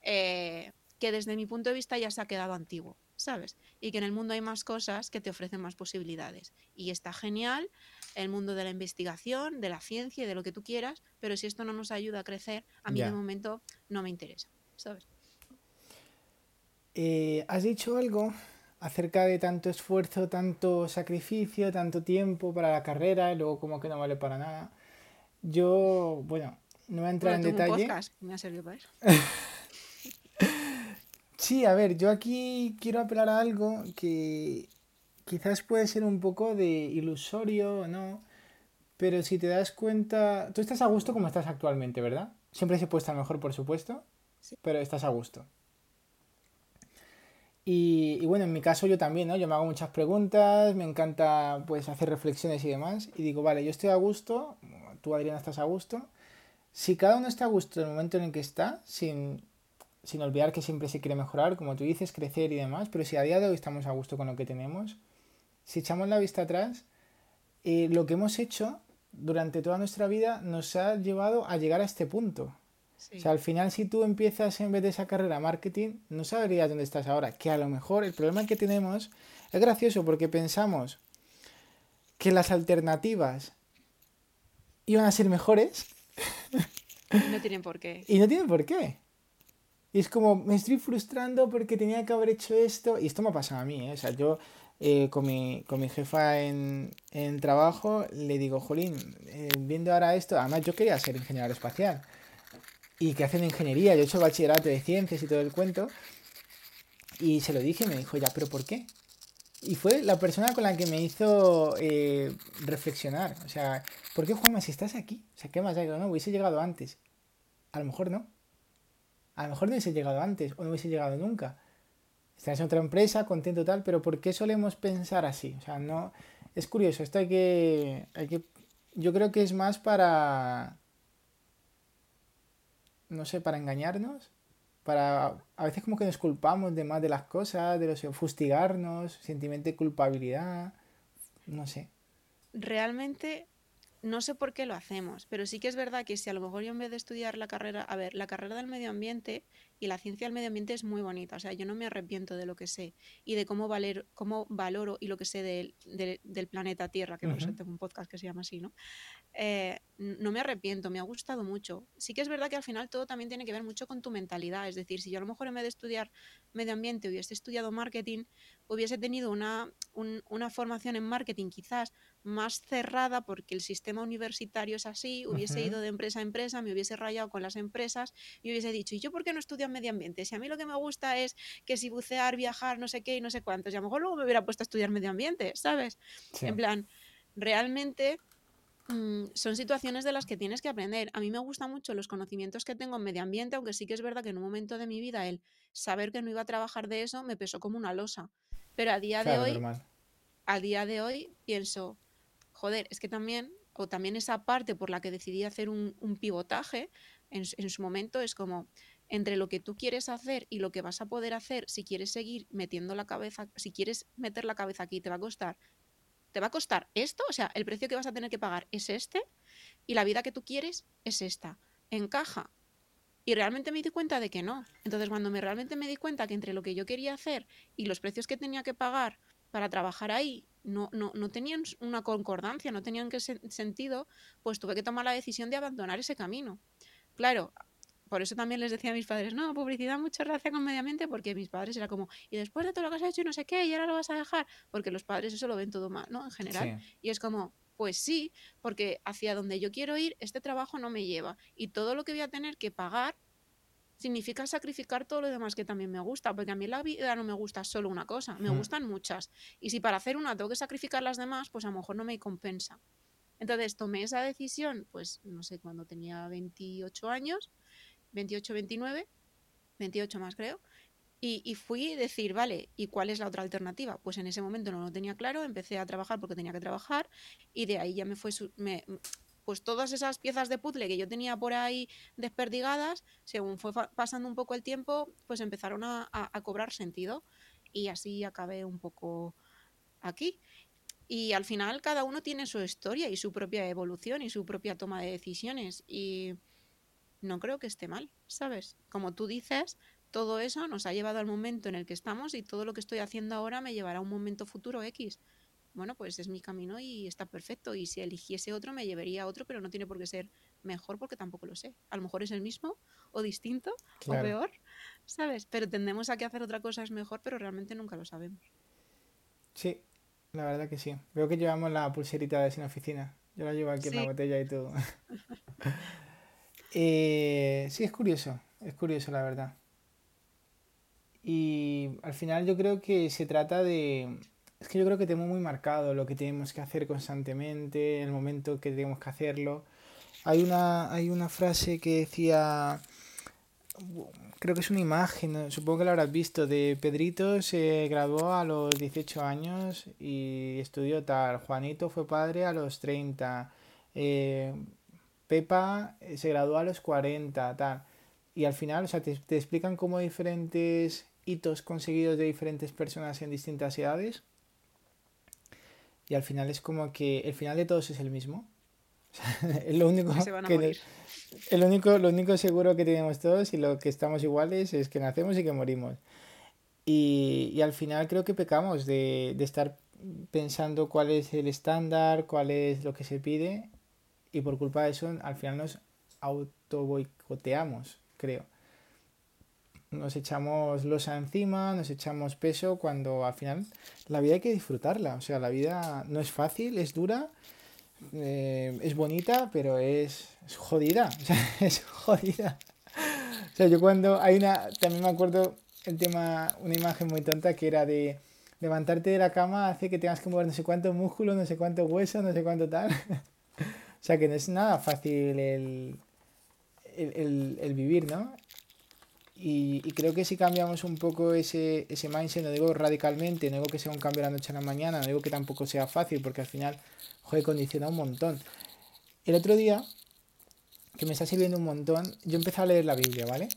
eh, que desde mi punto de vista ya se ha quedado antiguo. ¿Sabes? Y que en el mundo hay más cosas que te ofrecen más posibilidades. Y está genial el mundo de la investigación, de la ciencia y de lo que tú quieras, pero si esto no nos ayuda a crecer, a mí de momento no me interesa, ¿sabes? Eh, has dicho algo acerca de tanto esfuerzo, tanto sacrificio, tanto tiempo para la carrera y luego como que no vale para nada. Yo, bueno, no voy a entrar en detalle. me ha servido para eso. <laughs> Sí, a ver, yo aquí quiero apelar a algo que quizás puede ser un poco de ilusorio o no, pero si te das cuenta, tú estás a gusto como estás actualmente, ¿verdad? Siempre se puede estar mejor, por supuesto, pero estás a gusto. Y, bueno, en mi caso yo también, ¿no? Yo me hago muchas preguntas, me encanta pues hacer reflexiones y demás, y digo, vale, yo estoy a gusto, tú Adriana estás a gusto. Si cada uno está a gusto en el momento en el que está, sin sin olvidar que siempre se quiere mejorar, como tú dices, crecer y demás, pero si a día de hoy estamos a gusto con lo que tenemos, si echamos la vista atrás, eh, lo que hemos hecho durante toda nuestra vida nos ha llevado a llegar a este punto. O sea, al final si tú empiezas en vez de esa carrera marketing, no sabrías dónde estás ahora. Que a lo mejor el problema que tenemos es gracioso porque pensamos que las alternativas iban a ser mejores. No tienen por qué. Y no tienen por qué. <laughs> Y es como, me estoy frustrando porque tenía que haber hecho esto. Y esto me ha pasado a mí, ¿eh? O sea, yo eh, con, mi, con mi jefa en, en trabajo le digo, Jolín, eh, viendo ahora esto, además yo quería ser ingeniero espacial. Y que hacen ingeniería, yo he hecho bachillerato de ciencias y todo el cuento. Y se lo dije y me dijo, ya, pero ¿por qué? Y fue la persona con la que me hizo eh, reflexionar. O sea, ¿por qué Juanma si estás aquí? O sea, ¿qué más hay? No, hubiese llegado antes. A lo mejor no a lo mejor no hubiese llegado antes o no hubiese llegado nunca. Estás en otra empresa, contento tal, pero ¿por qué solemos pensar así? O sea, no. Es curioso, esto hay que. Hay que yo creo que es más para. No sé, para engañarnos. Para. A veces como que nos culpamos de más de las cosas, de los fustigarnos, sentimiento de culpabilidad. No sé. Realmente no sé por qué lo hacemos, pero sí que es verdad que si a lo mejor yo en vez de estudiar la carrera, a ver, la carrera del medio ambiente y la ciencia del medio ambiente es muy bonita, o sea, yo no me arrepiento de lo que sé y de cómo, valer, cómo valoro y lo que sé del, del, planeta Tierra, que por eso tengo un podcast que se llama así, ¿no? Eh, no me arrepiento, me ha gustado mucho. Sí que es verdad que al final todo también tiene que ver mucho con tu mentalidad, es decir, si yo a lo mejor en vez de estudiar medio ambiente hubiese estudiado marketing, hubiese tenido una, una formación en marketing quizás más cerrada porque el sistema universitario es así, hubiese ido de empresa a empresa, me hubiese rayado con las empresas y hubiese dicho, ¿y yo por qué no estudio medio ambiente? Si a mí lo que me gusta es que si bucear, viajar, no sé qué y no sé cuántos, y a lo mejor luego me hubiera puesto a estudiar medio ambiente, ¿sabes? En plan, realmente mm, son situaciones de las que tienes que aprender. A mí me gustan mucho los conocimientos que tengo en medio ambiente, aunque sí que es verdad que en un momento de mi vida el saber que no iba a trabajar de eso me pesó como una losa. Pero a día de hoy, a día de hoy pienso, joder, es que también, o también esa parte por la que decidí hacer un, pivotaje en, su momento es como entre lo que tú quieres hacer y lo que vas a poder hacer si quieres seguir metiendo la cabeza, si quieres meter la cabeza aquí, te va a costar, te va a costar esto, o sea, el precio que vas a tener que pagar es este y la vida que tú quieres es esta. Encaja. Y realmente me di cuenta de que no. Entonces, cuando me realmente me di cuenta que entre lo que yo quería hacer y los precios que tenía que pagar para trabajar ahí no, no, no tenían una concordancia, no tenían que sentido, pues tuve que tomar la decisión de abandonar ese camino. Claro, por eso también les decía a mis padres, no, publicidad mucha gracia con mediamente, porque mis padres era como, y después de todo lo que has hecho y no sé qué, y ahora lo vas a dejar, porque los padres eso lo ven todo mal, ¿no? En general. Y es como, pues sí, porque hacia donde yo quiero ir, este trabajo no me lleva. Y todo lo que voy a tener que pagar significa sacrificar todo lo demás que también me gusta, porque a mí la vida no me gusta solo una cosa, me gustan muchas. Y si para hacer una tengo que sacrificar las demás, pues a lo mejor no me compensa. Entonces tomé esa decisión, pues no sé, cuando tenía 28 años, 28, 29, 28 más creo, y, fui a decir, vale, ¿y cuál es la otra alternativa? Pues en ese momento no lo tenía claro, empecé a trabajar porque tenía que trabajar y de ahí ya me fue, me, pues todas esas piezas de puzzle que yo tenía por ahí desperdigadas, según fue pasando un poco el tiempo, pues empezaron a, cobrar sentido y así acabé un poco aquí. Y al final cada uno tiene su historia y su propia evolución y su propia toma de decisiones y no creo que esté mal, ¿sabes? Como tú dices, todo eso nos ha llevado al momento en el que estamos y todo lo que estoy haciendo ahora me llevará a un momento futuro X bueno, pues es mi camino y está perfecto. Y si eligiese otro, me llevaría a otro, pero no tiene por qué ser mejor porque tampoco lo sé. A lo mejor es el mismo o distinto o peor, ¿sabes? Pero tendemos a que hacer otra cosa es mejor, pero realmente nunca lo sabemos. Sí, la verdad que sí. Veo que llevamos la pulserita de sin oficina. Yo la llevo aquí en la botella y todo. <laughs> eh, sí, es curioso, es curioso la verdad. Y al final yo creo que se trata de, es que yo creo que tenemos muy marcado lo que tenemos que hacer constantemente, el momento que tenemos que hacerlo. Hay una, hay una frase que decía, creo que es una imagen, supongo que la habrás visto, de Pedrito se graduó a los 18 años y estudió tal, Juanito fue padre a los 30, eh, Pepa eh, se graduó a los 40, tal. Y al final, o sea, te, te explican como diferentes hitos conseguidos de diferentes personas en distintas edades y al final es como que el final de todos es el mismo. <laughs> es lo único que, único, lo único seguro que tenemos todos y lo que estamos iguales es que nacemos y que morimos. Y, y al final creo que pecamos de, de estar pensando cuál es el estándar, cuál es lo que se pide y por culpa de eso al final nos auto boicoteamos, creo nos echamos losa encima, nos echamos peso, cuando al final la vida hay que disfrutarla. O sea, la vida no es fácil, es dura, eh, es bonita, pero es, jodida. <laughs> O sea, es jodida. O sea, yo cuando hay una, también me acuerdo el tema, una imagen muy tonta que era de levantarte de la cama hace que tengas que mover no sé cuántos músculos, no sé cuántos huesos, no sé cuánto tal. <laughs> o sea, que no es nada fácil el, el, el vivir, ¿no? Y, creo que si cambiamos un poco ese, ese mindset, no digo radicalmente, no digo que sea un cambio de la noche a la mañana, no digo que tampoco sea fácil, porque al final, joder, condiciona un montón. El otro día, que me está sirviendo un montón, yo empecé a leer la Biblia, ¿vale?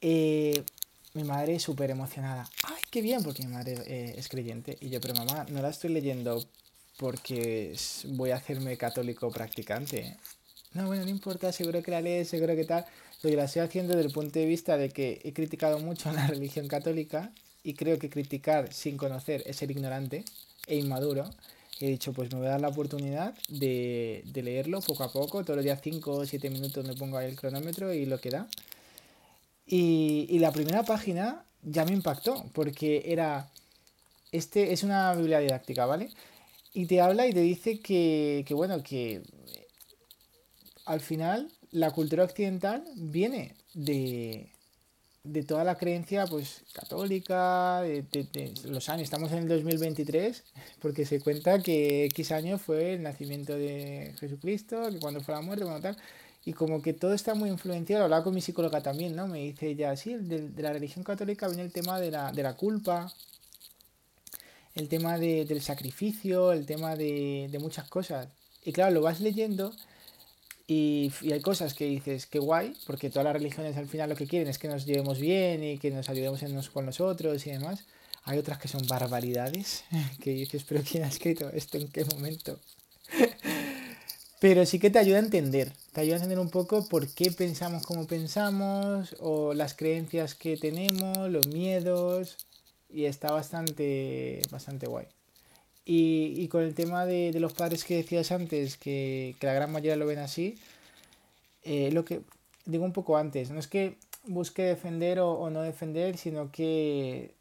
Eh, mi madre súper emocionada. ¡Ay, qué bien! Porque mi madre eh, es creyente. Y yo, pero mamá, no la estoy leyendo porque voy a hacerme católico practicante. No, bueno, no importa, seguro que la lees, seguro que tal. Lo que la estoy haciendo desde el punto de vista de que he criticado mucho a <laughs> la religión católica y creo que criticar sin conocer es ser ignorante e inmaduro. He dicho, pues me voy a dar la oportunidad de, de leerlo poco a poco, todos los días 5 o 7 minutos me pongo ahí el cronómetro y lo que da. Y, y la primera página ya me impactó, porque era, este es una biblia didáctica, ¿vale? Y te habla y te dice que, que bueno, que al final la cultura occidental viene de, de toda la creencia pues católica, de, los años, estamos en el 2023, porque se cuenta que X año fue el nacimiento de Jesucristo, que cuando fue la muerte, bueno, tal, y como que todo está muy influenciado, hablaba con mi psicóloga también, ¿no? Me dice ella, sí, de, de la religión católica viene el tema de la, de la culpa, el tema de, del sacrificio, el tema de, de muchas cosas. Y claro, lo vas leyendo y, hay cosas que dices, qué guay, porque todas las religiones al final lo que quieren es que nos llevemos bien y que nos ayudemos unos con nosotros y demás. Hay otras que son barbaridades, <laughs> que dices, pero ¿quién ha escrito esto? ¿En qué momento? <laughs> pero sí que te ayuda a entender, te ayuda a entender un poco por qué pensamos como pensamos, o las creencias que tenemos, los miedos, y está bastante, bastante guay. Y, con el tema de, los padres que decías antes, que, la gran mayoría lo ven así, eh, lo que digo un poco antes, no es que busque defender o, no defender, sino que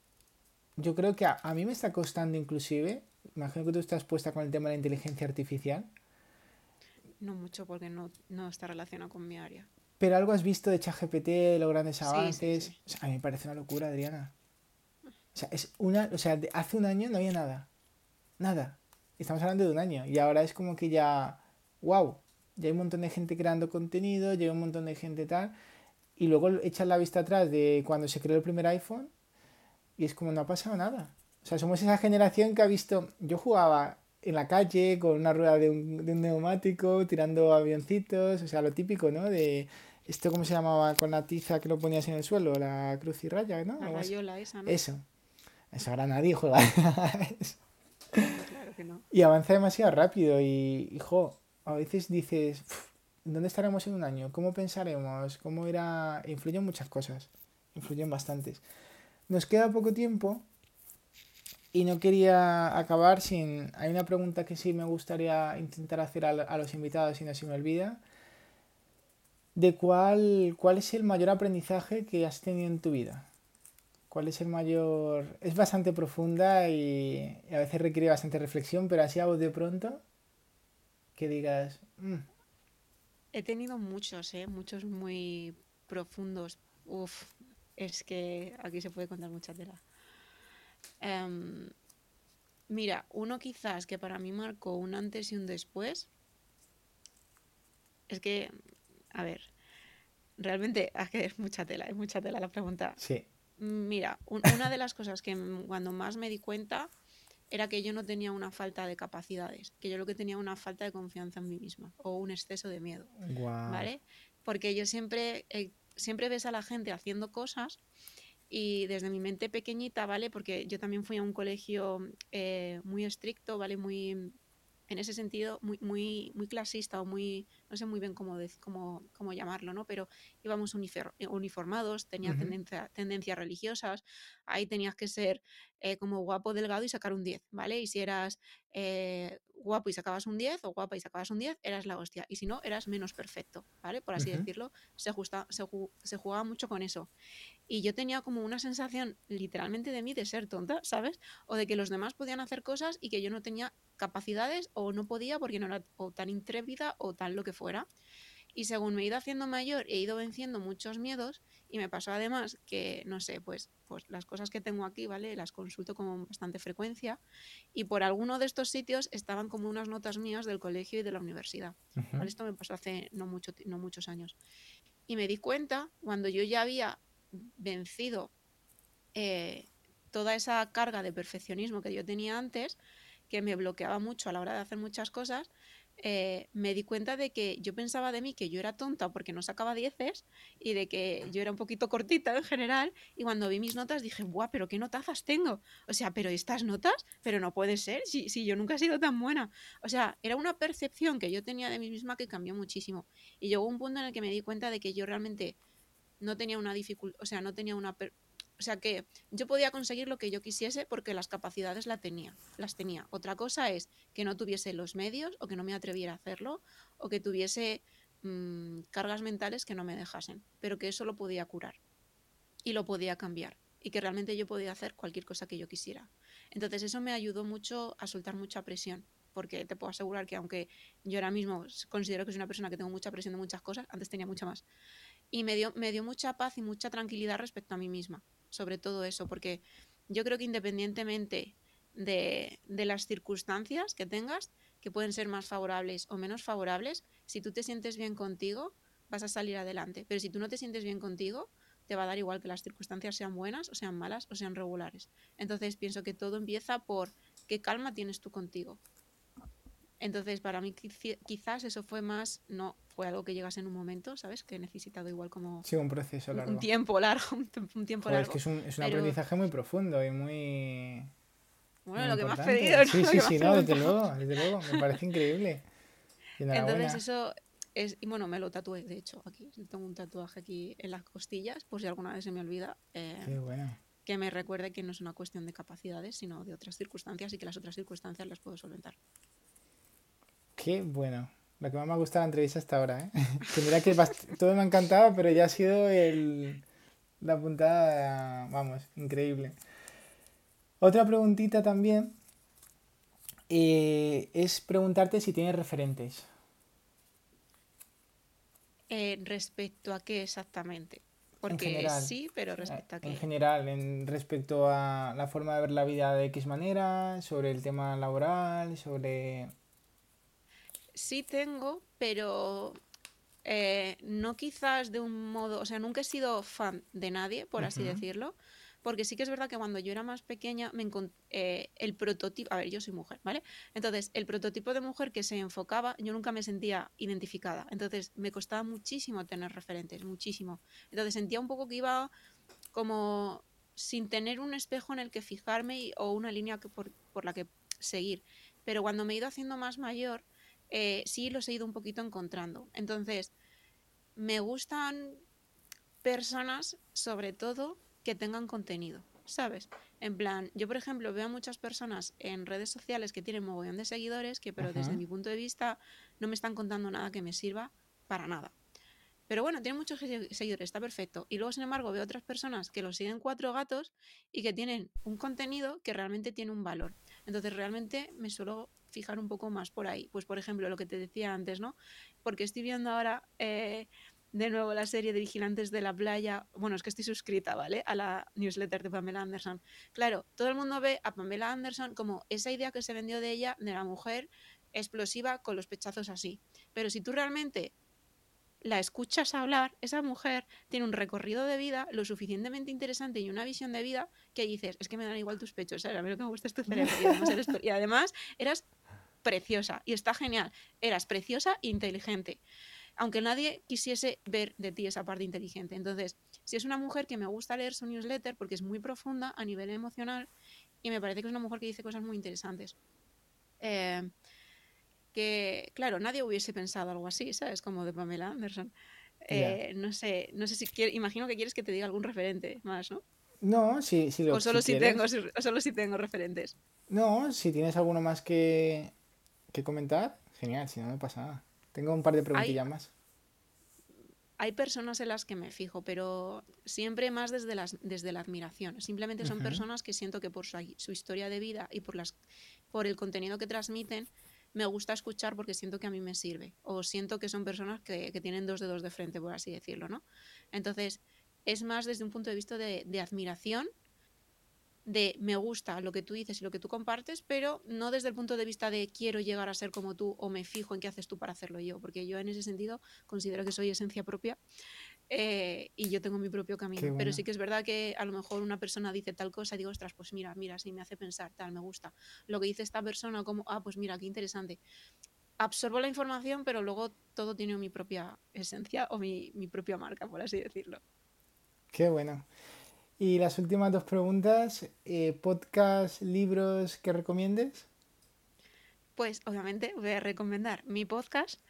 yo creo que a, mí me está costando inclusive, imagino que tú estás puesta con el tema de la inteligencia artificial. No mucho porque no, está relacionado con mi área. Pero algo has visto de ChatGPT, de los grandes avances. a mí me parece una locura, Adriana. O sea, es una, o sea, hace un año no había nada nada. Estamos hablando de un año y ahora es como que ya, wow, ya hay un montón de gente creando contenido, ya hay un montón de gente tal. Y luego echas la vista atrás de cuando se creó el primer iPhone y es como no ha pasado nada. O sea, somos esa generación que ha visto, yo jugaba en la calle con una rueda de un, de un neumático, tirando avioncitos, o sea, lo típico, ¿no? De esto, ¿cómo se llamaba? Con la tiza que lo ponías en el suelo, la cruz y raya, ¿no? La rayola esa, ¿no? Eso. Eso ahora nadie juega. Y avanza demasiado rápido y, hijo, a veces dices, ¿dónde estaremos en un año? ¿Cómo pensaremos? ¿Cómo era? Influyen muchas cosas, influyen bastantes. Nos queda poco tiempo y no quería acabar sin... Hay una pregunta que sí me gustaría intentar hacer a, a los invitados y no se me olvida. ¿De cuál, cuál es el mayor aprendizaje que has tenido en tu vida? ¿Cuál es el mayor...? Es bastante profunda y, a veces requiere bastante reflexión, pero así a vos de pronto, que digas... Mm". He tenido muchos, ¿eh? Muchos muy profundos. Uf, es que aquí se puede contar mucha tela. Em, mira, uno quizás que para mí marcó un antes y un después. Es que, a ver, realmente es que es mucha tela, es mucha tela la pregunta. Sí. Mira, una de las cosas que cuando más me di cuenta era que yo no tenía una falta de capacidades, que yo lo que tenía una falta de confianza en mí misma o un exceso de miedo, ¿vale? Porque yo siempre, eh, siempre ves a la gente haciendo cosas y desde mi mente pequeñita, ¿vale? Porque yo también fui a un colegio eh, muy estricto, ¿vale? Muy en ese sentido muy, muy, muy clasista o muy, no sé muy bien cómo, cómo, cómo llamarlo, ¿no? Pero íbamos eh, uniformados, tenía tendencia, tendencias religiosas, ahí tenías que ser eh, como guapo, delgado y sacar un 10, ¿vale? Y si eras eh, guapo y sacabas un 10 o guapa y sacabas un 10, eras la hostia. Y si no, eras menos perfecto, ¿vale? Por así decirlo, se, justa, se, se, jugaba mucho con eso. Y yo tenía como una sensación literalmente de mí de ser tonta, ¿sabes? O de que los demás podían hacer cosas y que yo no tenía capacidades o no podía porque no era o tan intrépida o tal lo que fuera. Y según me he ido haciendo mayor, he ido venciendo muchos miedos y me pasó además que, no sé, pues, pues las cosas que tengo aquí, ¿vale? Las consulto con bastante frecuencia y por alguno de estos sitios estaban como unas notas mías del colegio y de la universidad. Esto me pasó hace no, mucho, no muchos años. Y me di cuenta cuando yo ya había vencido eh, toda esa carga de perfeccionismo que yo tenía antes, que me bloqueaba mucho a la hora de hacer muchas cosas, eh, me di cuenta de que yo pensaba de mí que yo era tonta porque no sacaba dieces y de que yo era un poquito cortita en general. Y cuando vi mis notas dije, ¡buah, pero qué notazas tengo! O sea, pero estas notas, pero no puede ser, si, si yo nunca he sido tan buena. O sea, era una percepción que yo tenía de mí misma que cambió muchísimo. Y llegó un punto en el que me di cuenta de que yo realmente no tenía una dificultad, o sea, no tenía una, o sea que yo podía conseguir lo que yo quisiese porque las capacidades la tenía, las tenía. Otra cosa es que no tuviese los medios o que no me atreviera a hacerlo o que tuviese mm, cargas mentales que no me dejasen, pero que eso lo podía curar y lo podía cambiar y que realmente yo podía hacer cualquier cosa que yo quisiera. Entonces eso me ayudó mucho a soltar mucha presión porque te puedo asegurar que aunque yo ahora mismo considero que soy una persona que tengo mucha presión de muchas cosas, antes tenía mucha más. Y me dio, me dio mucha paz y mucha tranquilidad respecto a mí misma sobre todo eso, porque yo creo que independientemente de, las circunstancias que tengas, que pueden ser más favorables o menos favorables, si tú te sientes bien contigo, vas a salir adelante. Pero si tú no te sientes bien contigo, te va a dar igual que las circunstancias sean buenas o sean malas o sean regulares. Entonces pienso que todo empieza por qué calma tienes tú contigo. Entonces, para mí quizás eso fue más, no fue algo que llegase en un momento, ¿sabes? Que he necesitado igual como... Sí, un proceso largo. Un tiempo largo, un tiempo largo. Es que es un, es un aprendizaje muy profundo y muy... Bueno, lo que me has pedido, ¿no? Sí, sí, sí, no, desde luego, desde luego, me parece increíble. <laughs> Entonces eso es, y bueno, me lo tatué, de hecho, aquí. Tengo un tatuaje aquí en las costillas, por si alguna vez se me olvida. Eh, Qué bueno. Que me recuerde que no es una cuestión de capacidades, sino de otras circunstancias y que las otras circunstancias las puedo solventar. Qué bueno. Lo que más me ha gustado la entrevista hasta ahora, ¿eh? <laughs> que mira que todo me ha encantado, pero ya ha sido el, la puntada, vamos, increíble. Otra preguntita también eh, es preguntarte si tienes referentes. Eh, ¿Respecto a qué exactamente? Porque sí, pero respecto a qué. En general, en respecto a la forma de ver la vida de X manera, sobre el tema laboral, sobre sí tengo, pero eh, no quizás de un modo, o sea, nunca he sido fan de nadie, por así decirlo, porque sí que es verdad que cuando yo era más pequeña me eh, el prototipo, a ver, yo soy mujer, ¿vale? Entonces, el prototipo de mujer que se enfocaba, yo nunca me sentía identificada, entonces me costaba muchísimo tener referentes, muchísimo. Entonces sentía un poco que iba como sin tener un espejo en el que fijarme o una línea que por, por la que seguir. Pero cuando me he ido haciendo más mayor, eh, sí los he ido un poquito encontrando. Entonces, me gustan personas, sobre todo, que tengan contenido, ¿sabes? En plan, yo por ejemplo veo a muchas personas en redes sociales que tienen mogollón de seguidores, que pero desde mi punto de vista no me están contando nada que me sirva para nada. Pero bueno, tienen muchos seguidores, está perfecto. Y luego, sin embargo, veo otras personas que lo siguen cuatro gatos y que tienen un contenido que realmente tiene un valor. Entonces, realmente me suelo fijar un poco más por ahí. Pues, por ejemplo, lo que te decía antes, ¿no? Porque estoy viendo ahora eh, de nuevo la serie de Vigilantes de la Playa. Bueno, es que estoy suscrita, ¿vale? A la newsletter de Pamela Anderson. Claro, todo el mundo ve a Pamela Anderson como esa idea que se vendió de ella, de la mujer explosiva con los pechazos así. Pero si tú realmente la escuchas hablar, esa mujer tiene un recorrido de vida lo suficientemente interesante y una visión de vida que dices, es que me dan igual tus pechos, ¿sabes? A mí lo que me gusta es tu <laughs> cerebro. Y además, eras preciosa y está genial. Eras preciosa e inteligente. Aunque nadie quisiese ver de ti esa parte inteligente. Entonces, si es una mujer que me gusta leer su newsletter porque es muy profunda a nivel emocional y me parece que es una mujer que dice cosas muy interesantes. Eh, que, claro, nadie hubiese pensado algo así, ¿sabes? Como de Pamela Anderson. Eh, no sé, no sé si quiere, imagino que quieres que te diga algún referente más, ¿no? No, sí, sí lo O solo si, tengo, o solo si tengo referentes. No, si tienes alguno más que, que comentar, genial, si no, no pasa nada. Tengo un par de preguntillas más. Hay personas en las que me fijo, pero siempre más desde, las, desde la admiración. Simplemente son personas que siento que por su, su, historia de vida y por, las, por el contenido que transmiten, me gusta escuchar porque siento que a mí me sirve. O siento que son personas que, tienen dos dedos de frente, por así decirlo, ¿no? Entonces, es más desde un punto de vista de, de admiración de me gusta lo que tú dices y lo que tú compartes, pero no desde el punto de vista de quiero llegar a ser como tú o me fijo en qué haces tú para hacerlo yo, porque yo en ese sentido considero que soy esencia propia eh, y yo tengo mi propio camino. Pero sí que es verdad que a lo mejor una persona dice tal cosa y digo, ostras, pues mira, mira, sí me hace pensar, tal, me gusta. Lo que dice esta persona, como, ah, pues mira, qué interesante. absorbo la información, pero luego todo tiene mi propia esencia o mi, mi propia marca, por así decirlo. Qué bueno. Y las últimas dos preguntas, eh, podcast, libros que recomiendes. Pues obviamente voy a recomendar mi podcast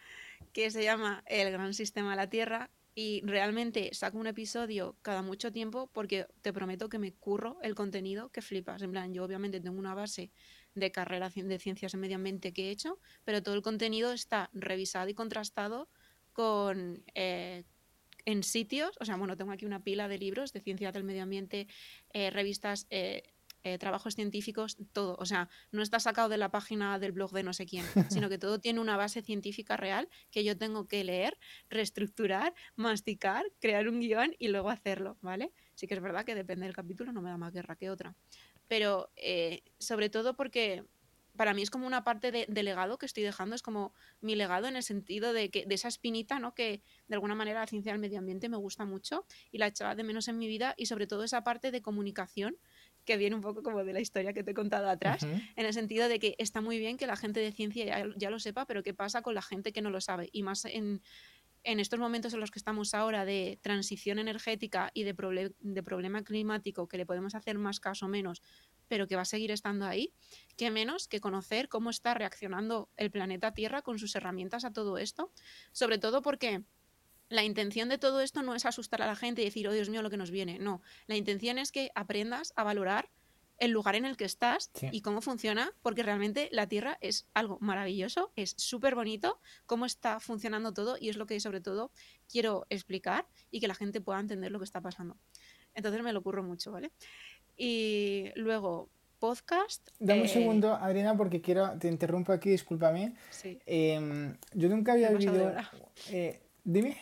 que se llama El Gran Sistema de la Tierra y realmente saco un episodio cada mucho tiempo porque te prometo que me curro el contenido que flipas. En plan, yo obviamente tengo una base de carrera de ciencias en medio ambiente que he hecho, pero todo el contenido está revisado y contrastado con, eh, en sitios, o sea, bueno, tengo aquí una pila de libros de ciencia del medio ambiente, eh, revistas, eh, eh, trabajos científicos, todo. O sea, no está sacado de la página del blog de no sé quién, <laughs> sino que todo tiene una base científica real que yo tengo que leer, reestructurar, masticar, crear un guion y luego hacerlo, ¿vale? Sí que es verdad que depende del capítulo, no me da más guerra que otra. Pero sobre todo porque para mí es como una parte de, legado que estoy dejando, es como mi legado en el sentido de que de esa espinita, ¿no? Que de alguna manera la ciencia del medio ambiente me gusta mucho y la echaba de menos en mi vida y sobre todo esa parte de comunicación que viene un poco como de la historia que te he contado atrás, en el sentido de que está muy bien que la gente de ciencia ya, ya, lo sepa, pero ¿qué pasa con la gente que no lo sabe? Y más en, en estos momentos en los que estamos ahora de transición energética y de, de problema climático, que le podemos hacer más caso o menos, pero que va a seguir estando ahí, que menos que conocer cómo está reaccionando el planeta Tierra con sus herramientas a todo esto, sobre todo porque la intención de todo esto no es asustar a la gente y decir, oh Dios mío, lo que nos viene, no, la intención es que aprendas a valorar el lugar en el que estás y cómo funciona, porque realmente la Tierra es algo maravilloso, es súper bonito, cómo está funcionando todo y es lo que sobre todo quiero explicar y que la gente pueda entender lo que está pasando. Entonces me lo ocurro mucho, ¿vale? Y luego, podcast. Dame un eh, segundo, Adriana, porque quiero, te interrumpo aquí, discúlpame. Sí. Em, yo nunca había vivido... Eh, dime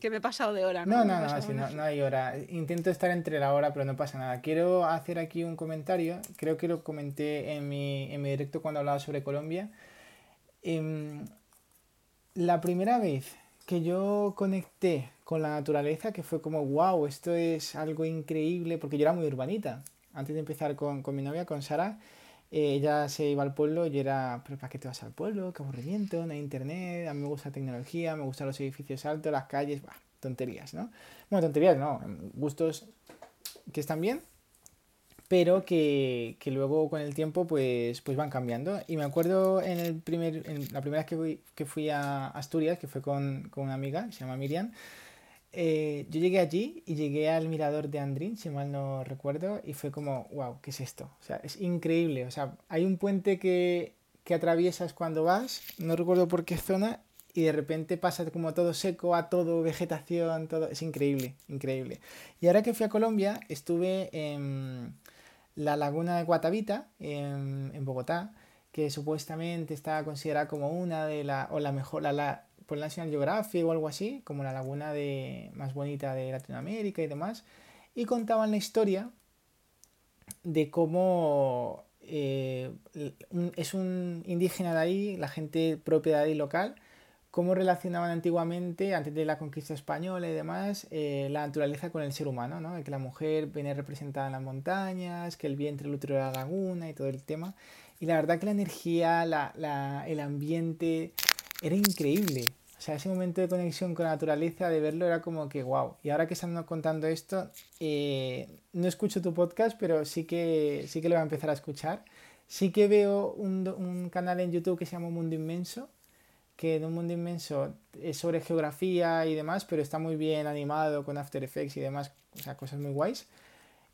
que me he pasado de hora. No, no, no, no, no, hay hora. Intento estar entre la hora, pero no pasa nada. Quiero hacer aquí un comentario. Creo que lo comenté en mi, en mi directo cuando hablaba sobre Colombia. Em, la primera vez que yo conecté con la naturaleza, que fue como, wow, esto es algo increíble, porque yo era muy urbanita. Antes de empezar con, con mi novia, con Sara, ella se iba al pueblo y era, pero ¿para qué te vas al pueblo? Qué aburrimiento, no hay internet, a mí me gusta la tecnología, me gustan los edificios altos, las calles, tonterías, ¿no? Bueno, tonterías no, gustos que están bien, pero que, que, luego con el tiempo pues, pues van cambiando. Y me acuerdo en, el primer, en la primera vez que fui, que fui a Asturias, que fue con, con una amiga, se llama Miriam, eh, yo llegué allí y llegué al mirador de Andrín, si mal no recuerdo, y fue como, wow, ¿qué es esto? O sea, es increíble. O sea, hay un puente que, que atraviesas cuando vas, no recuerdo por qué zona, y de repente pasa como todo seco a todo vegetación, todo. Es increíble, increíble. Y ahora que fui a Colombia, estuve en la laguna de Guatavita, en, en Bogotá, que supuestamente está considerada como una de las, o la mejor, la, por National Geographic o algo así, como la laguna de, más bonita de Latinoamérica y demás, y contaban la historia de cómo eh, es un indígena de ahí, la gente propia de local, cómo relacionaban antiguamente, antes de la conquista española y demás, eh, la naturaleza con el ser humano, ¿no? que la mujer viene representada en las montañas, que el vientre, el útero de la laguna y todo el tema. Y la verdad que la energía, la, la, el ambiente, era increíble. O sea, ese momento de conexión con la naturaleza, de verlo, era como que wow. Y ahora que están contando esto, eh, no escucho tu podcast, pero sí que, sí que lo voy a empezar a escuchar. Sí que veo un, un canal en YouTube que se llama Mundo Inmenso, que de un mundo inmenso es sobre geografía y demás, pero está muy bien animado con After Effects y demás, o sea, cosas muy guays.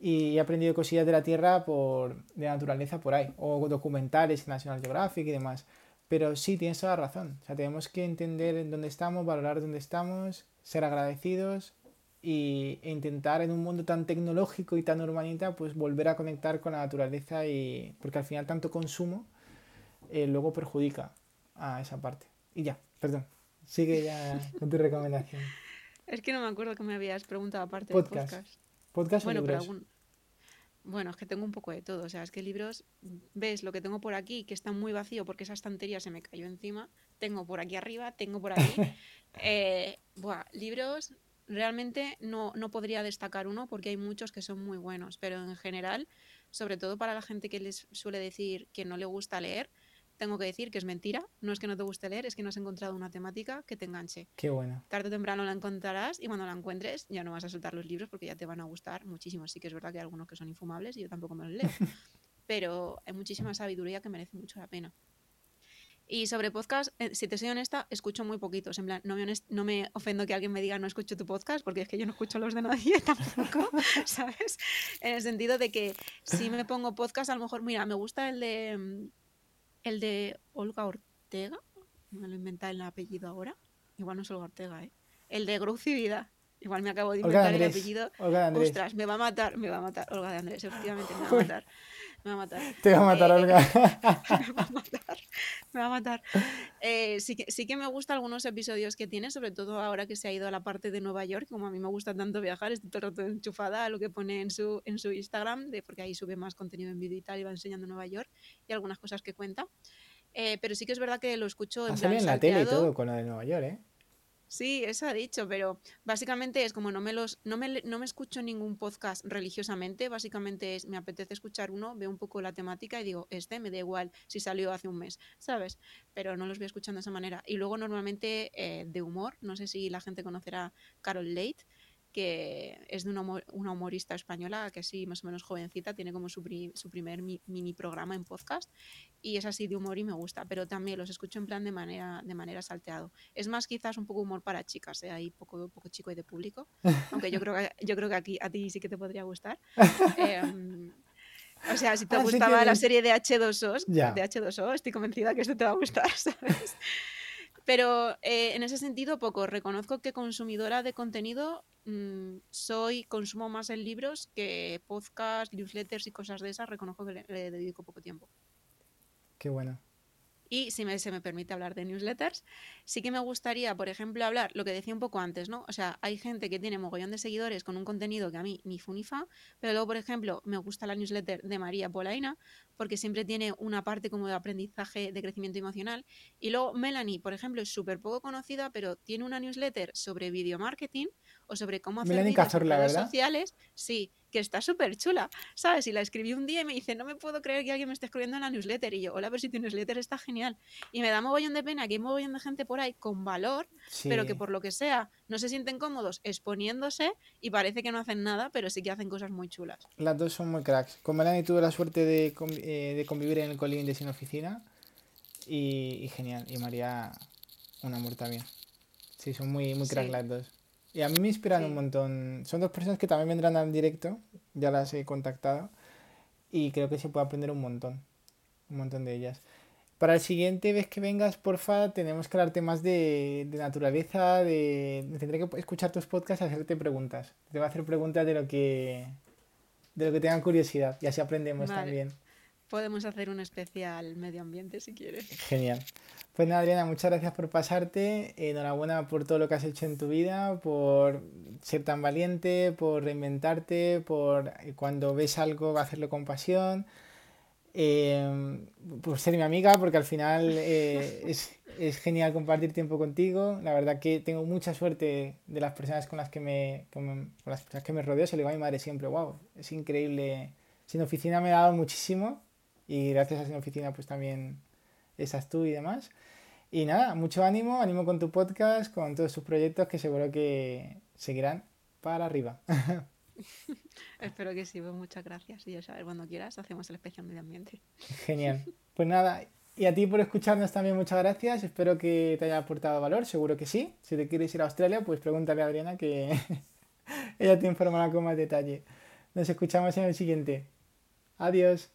Y he aprendido cosillas de la Tierra por, de naturaleza por ahí, o documentales National Geographic y demás. Pero sí, tienes toda la razón. O sea, tenemos que entender en dónde estamos, valorar dónde estamos, ser agradecidos y, e intentar en un mundo tan tecnológico y tan urbanita, pues volver a conectar con la naturaleza y porque al final tanto consumo eh, luego perjudica a esa parte. Y ya, perdón. Sigue ya <laughs> con tu recomendación. Es que no me acuerdo que me habías preguntado aparte podcast. podcast. Podcast bueno, pero algún... Bueno, es que tengo un poco de todo. O sea, es que libros, ves lo que tengo por aquí, que está muy vacío porque esa estantería se me cayó encima. Tengo por aquí arriba, tengo por aquí. <laughs> eh, buah, libros, realmente no, no podría destacar uno porque hay muchos que son muy buenos, pero en general, sobre todo para la gente que les suele decir que no le gusta leer, tengo que decir que es mentira. No es que no te guste leer, es que no has encontrado una temática que te enganche. Qué bueno. Tarde o temprano la encontrarás y cuando la encuentres ya no vas a soltar los libros porque ya te van a gustar muchísimo. Sí que es verdad que hay algunos que son infumables y yo tampoco me los leo. <laughs> pero hay muchísima sabiduría que merece mucho la pena. Y sobre podcast, eh, si te soy honesta, escucho muy poquitos. En plan, no me, no me ofendo que alguien me diga no escucho tu podcast, porque es que yo no escucho los de nadie <laughs> tampoco, <laughs> ¿sabes? En el sentido de que si me pongo podcast, a lo mejor, mira, me gusta el de mm, el de Olga Ortega, me lo inventa el apellido ahora. Igual no es Olga Ortega, ¿eh? El de Vida. Igual me acabo de inventar el apellido. Olga de Ostras, me va a matar, me va a matar. Olga de Andrés, efectivamente, me va a matar. Me va a matar. Te va a matar, Eh, Olga. <laughs> me va a matar. Me va a matar. Eh, sí, que, sí que me gustan algunos episodios que tiene, sobre todo ahora que se ha ido a la parte de Nueva York. Como a mí me gusta tanto viajar, estoy todo el rato enchufada a lo que pone en su, en su Instagram, de, porque ahí sube más contenido en vídeo y tal, y va enseñando Nueva York y algunas cosas que cuenta. Eh, pero sí que es verdad que lo escucho en plan en la tele y salteado. todo con lo de Nueva York, ¿eh? Sí, eso ha dicho, pero básicamente es como no me los, no me, no me escucho ningún podcast religiosamente, básicamente es me apetece escuchar uno, veo un poco la temática y digo, este me da igual si salió hace un mes, ¿sabes? Pero no los voy escuchando de esa manera. Y luego normalmente eh, de humor, no sé si la gente conocerá Carol Late, que es de una, humor- una humorista española que sí, más o menos jovencita, tiene como su, pri- su primer mi- mini programa en podcast y es así de humor y me gusta, pero también los escucho en plan de manera, de manera salteado. Es más quizás un poco humor para chicas, ¿eh? ahí poco, poco chico y de público, aunque yo creo que, yo creo que aquí a ti sí que te podría gustar. <laughs> Em, o sea, si te Así que gustaba la eres- serie de H2O, Ya. de H2O, estoy convencida que esto te va a gustar, <laughs> ¿sabes? Pero eh, en ese sentido, poco. Reconozco que consumidora de contenido mm, soy, consumo más en libros que podcast, newsletters y cosas de esas. Reconozco que le, le dedico poco tiempo. Qué bueno. Y si me, se me permite hablar de newsletters, sí que me gustaría, por ejemplo, hablar lo que decía un poco antes, ¿no? O sea, hay gente que tiene mogollón de seguidores con un contenido que a mí ni fu ni fa, pero luego, por ejemplo, me gusta la newsletter de María Polaina porque siempre tiene una parte como de aprendizaje de crecimiento emocional. Y luego Melanie, por ejemplo, es súper poco conocida, pero tiene una newsletter sobre video marketing o sobre cómo hacer Melanie en Cazorla, redes ¿verdad? sociales. Sí, que está súper chula, ¿sabes? Y la escribí un día y me dice, no me puedo creer que alguien me esté escribiendo en la newsletter. Y yo, hola, pero si tu newsletter está genial. Y me da mogollón de pena que hay mogollón de gente por ahí con valor, pero que por lo que sea no se sienten cómodos exponiéndose y parece que no hacen nada, pero sí que hacen cosas muy chulas. Las dos son muy cracks. Con Melanie tuve la suerte de, eh, de convivir en el coliving de Sin Oficina. Y, y genial. Y María, un amor también. Sí, son muy, muy cracks Sí. las dos. Y a mí me inspiran Sí. un montón. Son dos personas que también vendrán al directo. Ya las he contactado. Y creo que se puede aprender un montón. Un montón de ellas. Para el siguiente vez que vengas, porfa, tenemos que hablarte más de, de naturaleza, de... Tendré que escuchar tus podcasts y hacerte preguntas. Te voy a hacer preguntas de lo que... De lo que tengan curiosidad. Y así aprendemos Vale. también. Podemos hacer un especial medio ambiente si quieres. Genial. Pues nada, Adriana, muchas gracias por pasarte. Enhorabuena por todo lo que has hecho en tu vida, por ser tan valiente, por reinventarte, por eh, cuando ves algo hacerlo con pasión. eh, por ser mi amiga, porque al final eh, es, es genial compartir tiempo contigo. La verdad que tengo mucha suerte de las personas con las que me, con, con las personas que me rodeo. Se lo digo a mi madre siempre, wow, es increíble. Sin oficina me ha dado muchísimo y gracias a Sin Oficina pues también estás tú y demás. Y nada, mucho ánimo, ánimo con tu podcast, con todos tus proyectos que seguro que seguirán para arriba. <laughs> Espero que sí, pues muchas gracias. Y ya sabes, cuando quieras hacemos el especial medio ambiente. Genial. <laughs> Pues nada, y a ti por escucharnos también muchas gracias. Espero que te haya aportado valor, seguro que sí. Si te quieres ir a Australia, pues pregúntale a Adriana que <laughs> ella te informará con más detalle. Nos escuchamos en el siguiente. Adiós.